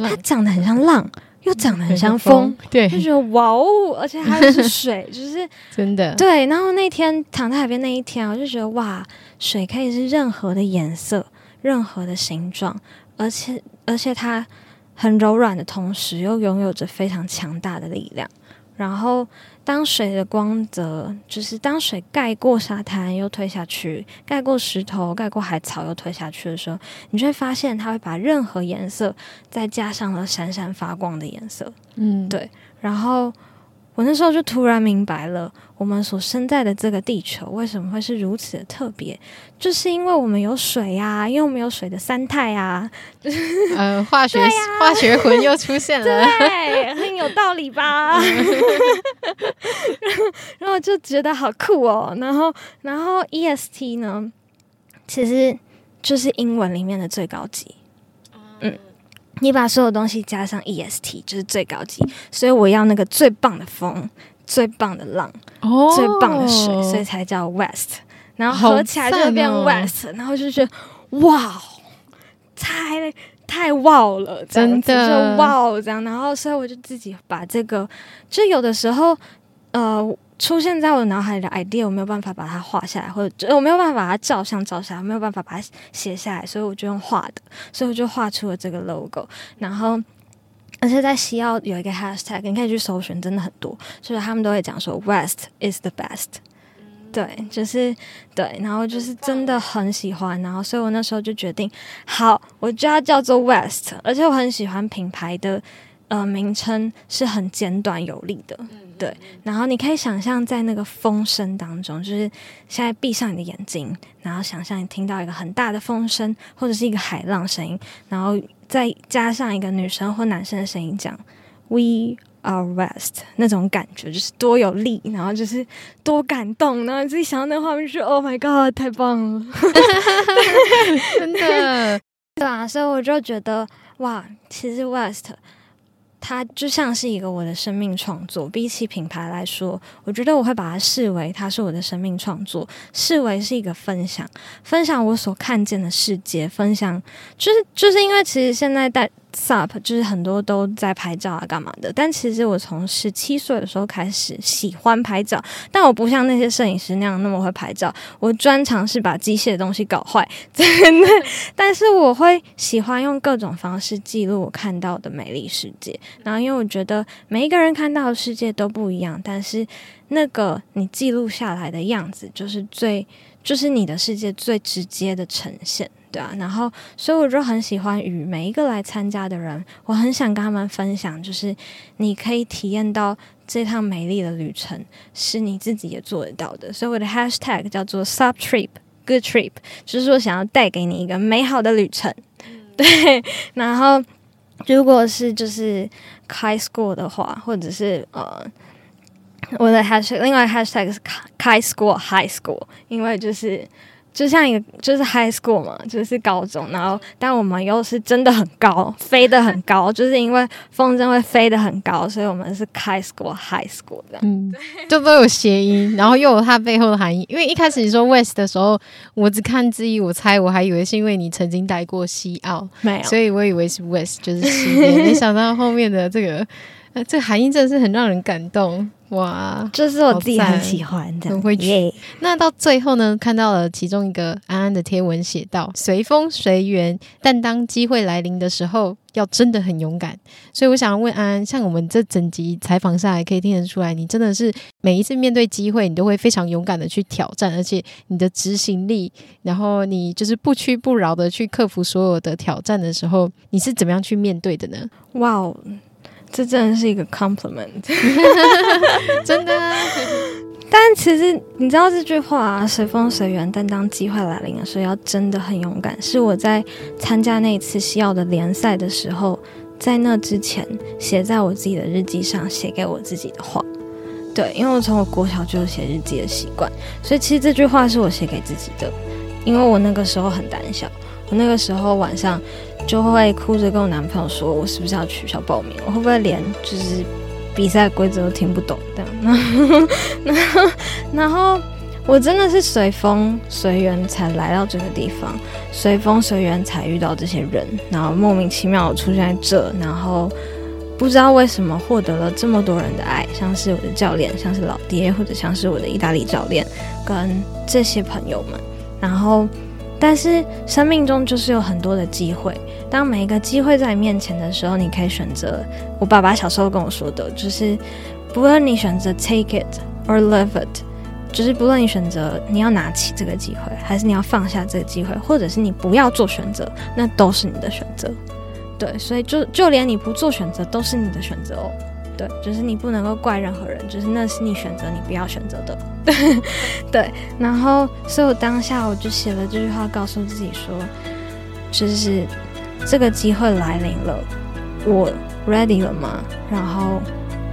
它长得很像浪，又长得很像风，风对，就觉得哇哦！而且它又是水，就是真的对。然后那天躺在海边那一天，我就觉得哇，水可以是任何的颜色、任何的形状，而且而且它很柔软的同时，又拥有着非常强大的力量。然后，当水的光泽，就是当水盖过沙滩又退下去，盖过石头、盖过海草又退下去的时候，你就会发现它会把任何颜色再加上了闪闪发光的颜色。嗯，对。然后。我那时候就突然明白了，我们所生在的这个地球为什么会是如此的特别，就是因为我们有水呀、啊，因为我们有水的三态啊。呃，化学、啊、化学魂又出现了，对，很有道理吧？然后就觉得好酷哦。然后，然后 EST 呢，其实就是英文里面的最高级。嗯。你把所有东西加上 est 就是最高级，所以我要那个最棒的风、最棒的浪、哦、最棒的水，所以才叫 West。然后合起来就变 West，、哦、然后就觉得哇，太太哇了，真的就哇这样。然后所以我就自己把这个，就有的时候呃。出现在我脑海里的 idea，我没有办法把它画下来，或者我没有办法把它照相照下来，没有办法把它写下来，所以我就用画的，所以我就画出了这个 logo。然后而且在西澳有一个 hashtag，你可以去搜寻，真的很多，就是他们都会讲说 West is the best，对，就是对，然后就是真的很喜欢，然后所以我那时候就决定，好，我就要叫做 West，而且我很喜欢品牌的呃名称是很简短有力的。对，然后你可以想象在那个风声当中，就是现在闭上你的眼睛，然后想象你听到一个很大的风声，或者是一个海浪声音，然后再加上一个女生或男生的声音讲 “We are West”，那种感觉就是多有力，然后就是多感动，然后你自己想到那画面是 “Oh my God”，太棒了，真的，对啊，所以我就觉得哇，其实 West。它就像是一个我的生命创作，比起品牌来说，我觉得我会把它视为它是我的生命创作，视为是一个分享，分享我所看见的世界，分享就是就是因为其实现在在。Sup 就是很多都在拍照啊，干嘛的？但其实我从十七岁的时候开始喜欢拍照，但我不像那些摄影师那样那么会拍照。我专长是把机械的东西搞坏，真的。但是我会喜欢用各种方式记录我看到的美丽世界。然后，因为我觉得每一个人看到的世界都不一样，但是那个你记录下来的样子，就是最，就是你的世界最直接的呈现。对啊，然后所以我就很喜欢与每一个来参加的人，我很想跟他们分享，就是你可以体验到这趟美丽的旅程，是你自己也做得到的。所以我的 hashtag 叫做 sub trip good Trip，就是说想要带给你一个美好的旅程。对，然后如果是就是 High School 的话，或者是呃，我的 hashtag 另外 hashtag 是 High School High School，因为就是。就像一个就是 high school 嘛，就是高中，然后但我们又是真的很高，飞得很高，就是因为风筝会飞得很高，所以我们是 high school high school 这样，嗯，就都有谐音，然后又有它背后的含义。因为一开始你说 west 的时候，我只看字义，我猜我还以为是因为你曾经待过西澳，没有，所以我以为是 west 就是西边，没想到后面的这个。呃，这个含义真的是很让人感动哇！这是我自己很喜欢的，会去。那到最后呢，看到了其中一个安安的贴文，写道：“随风随缘，但当机会来临的时候，要真的很勇敢。”所以我想要问安安，像我们这整集采访下来，可以听得出来，你真的是每一次面对机会，你都会非常勇敢的去挑战，而且你的执行力，然后你就是不屈不挠的去克服所有的挑战的时候，你是怎么样去面对的呢？哇哦！这真的是一个 compliment，真的啊。但其实你知道这句话啊，随风随缘，但当机会来临的时候，要真的很勇敢。是我在参加那一次西澳的联赛的时候，在那之前写在我自己的日记上写给我自己的话。对，因为我从我国小就有写日记的习惯，所以其实这句话是我写给自己的。因为我那个时候很胆小，我那个时候晚上。就会哭着跟我男朋友说：“我是不是要取消报名？我会不会连就是比赛规则都听不懂？这样，然后，然后，我真的是随风随缘才来到这个地方，随风随缘才遇到这些人，然后莫名其妙出现在这，然后不知道为什么获得了这么多人的爱，像是我的教练，像是老爹，或者像是我的意大利教练，跟这些朋友们，然后。”但是生命中就是有很多的机会，当每一个机会在你面前的时候，你可以选择。我爸爸小时候跟我说的，就是不论你选择 take it or leave it，就是不论你选择你要拿起这个机会，还是你要放下这个机会，或者是你不要做选择，那都是你的选择。对，所以就就连你不做选择都是你的选择哦。对，就是你不能够怪任何人，就是那是你选择，你不要选择的。对，然后，所以我当下我就写了这句话，告诉自己说，就是这个机会来临了，我 ready 了吗？然后，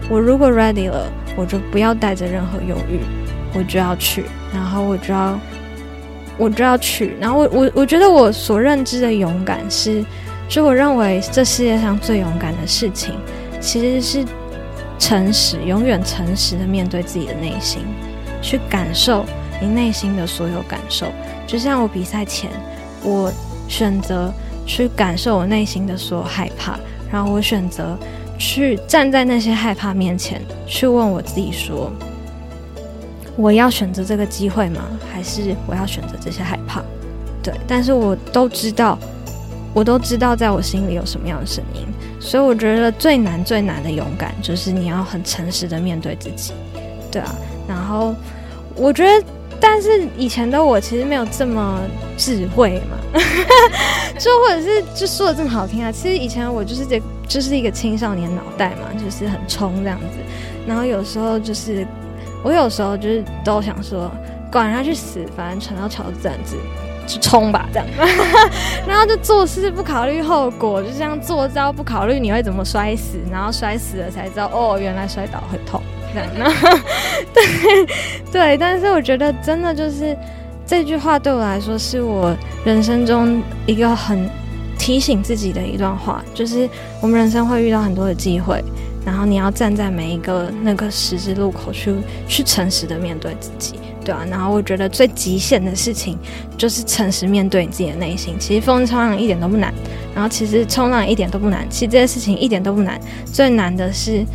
我如果 ready 了，我就不要带着任何犹豫，我就要去，然后我就要，我就要去。然后，我我我觉得我所认知的勇敢是，就我认为这世界上最勇敢的事情，其实是。诚实，永远诚实的面对自己的内心，去感受你内心的所有感受。就像我比赛前，我选择去感受我内心的所有害怕，然后我选择去站在那些害怕面前，去问我自己说：我要选择这个机会吗？还是我要选择这些害怕？对，但是我都知道，我都知道在我心里有什么样的声音。所以我觉得最难最难的勇敢，就是你要很诚实的面对自己，对啊。然后我觉得，但是以前的我其实没有这么智慧嘛，就或者是就说的这么好听啊。其实以前我就是这就是一个青少年脑袋嘛，就是很冲这样子。然后有时候就是我有时候就是都想说，管他去死，反正船到桥自然直。去冲吧，这样，然后就做事不考虑后果，就这样做招不考虑你会怎么摔死，然后摔死了才知道哦，原来摔倒会痛，这样。对对，但是我觉得真的就是这句话对我来说是我人生中一个很提醒自己的一段话，就是我们人生会遇到很多的机会，然后你要站在每一个那个十字路口去去诚实的面对自己。对啊，然后我觉得最极限的事情就是诚实面对你自己的内心。其实风冲浪一点都不难，然后其实冲浪一点都不难，其实这些事情一点都不难。最难的是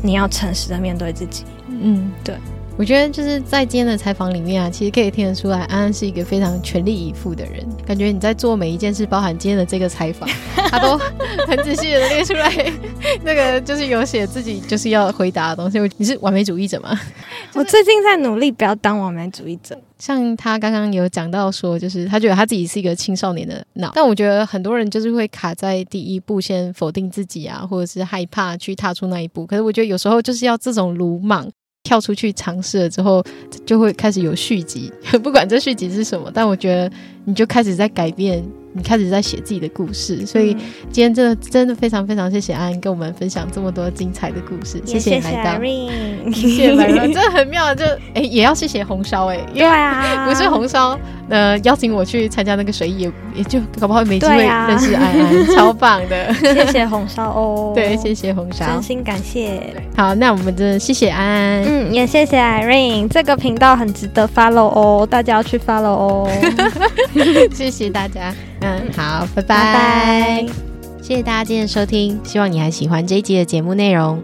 你要诚实的面对自己。嗯，对。我觉得就是在今天的采访里面啊，其实可以听得出来，安安是一个非常全力以赴的人。感觉你在做每一件事，包含今天的这个采访，他都 很仔细的列出来，那个就是有写自己就是要回答的东西。你是完美主义者吗？就是、我最近在努力不要当完美主义者。像他刚刚有讲到说，就是他觉得他自己是一个青少年的脑，但我觉得很多人就是会卡在第一步，先否定自己啊，或者是害怕去踏出那一步。可是我觉得有时候就是要这种鲁莽。跳出去尝试了之后，就会开始有续集，不管这续集是什么，但我觉得你就开始在改变。你开始在写自己的故事，所以今天真的真的非常非常谢谢安安跟我们分享这么多精彩的故事，谢谢来到，谢谢来到，真的很妙，就哎也要谢谢红烧哎，对啊，不是红烧呃邀请我去参加那个水，也也就搞不好没机会认识安安，超棒的，谢谢红烧哦，对，谢谢红烧，真心感谢。好，那我们真的谢谢安安，嗯，也谢谢 Irene，这个频道很值得 follow 哦，大家要去 follow 哦，谢谢大家。嗯，好，拜拜，拜拜，谢谢大家今天的收听，希望你还喜欢这一集的节目内容。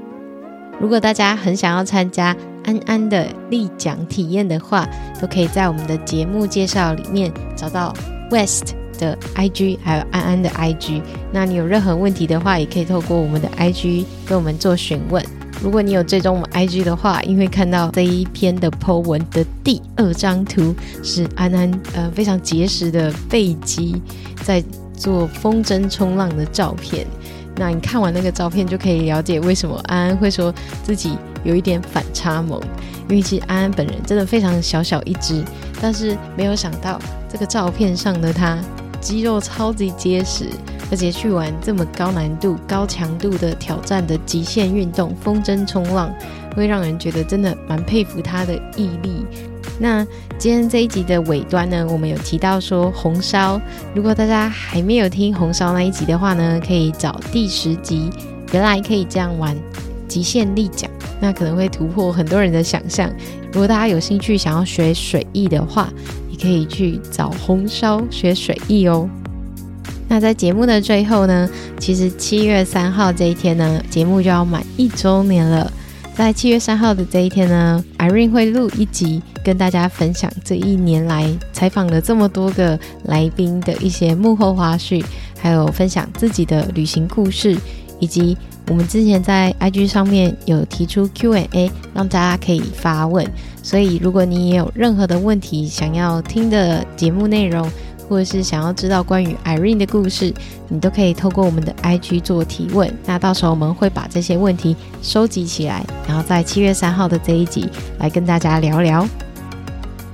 如果大家很想要参加安安的立奖体验的话，都可以在我们的节目介绍里面找到 West 的 IG，还有安安的 IG。那你有任何问题的话，也可以透过我们的 IG 跟我们做询问。如果你有追踪我们 IG 的话，因为看到这一篇的 po 文的第二张图是安安呃非常结实的背肌在做风筝冲浪的照片。那你看完那个照片，就可以了解为什么安安会说自己有一点反差萌。因为其实安安本人真的非常小小一只，但是没有想到这个照片上的他肌肉超级结实。而且去玩这么高难度、高强度的挑战的极限运动——风筝冲浪，会让人觉得真的蛮佩服他的毅力。那今天这一集的尾端呢，我们有提到说红烧，如果大家还没有听红烧那一集的话呢，可以找第十集。原来可以这样玩极限立桨，那可能会突破很多人的想象。如果大家有兴趣想要学水艺的话，也可以去找红烧学水艺哦。那在节目的最后呢，其实七月三号这一天呢，节目就要满一周年了。在七月三号的这一天呢，Irene 会录一集，跟大家分享这一年来采访了这么多个来宾的一些幕后花絮，还有分享自己的旅行故事，以及我们之前在 IG 上面有提出 Q&A，让大家可以发问。所以如果你也有任何的问题想要听的节目内容，或者是想要知道关于 Irene 的故事，你都可以透过我们的 IG 做提问。那到时候我们会把这些问题收集起来，然后在七月三号的这一集来跟大家聊聊。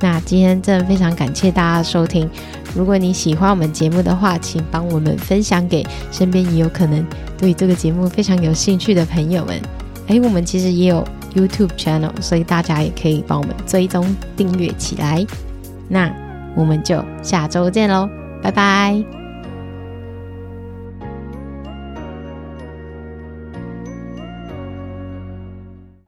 那今天真的非常感谢大家收听。如果你喜欢我们节目的话，请帮我们分享给身边也有可能对这个节目非常有兴趣的朋友们。诶，我们其实也有 YouTube channel，所以大家也可以帮我们追踪订阅起来。那。我们就下周见喽，拜拜。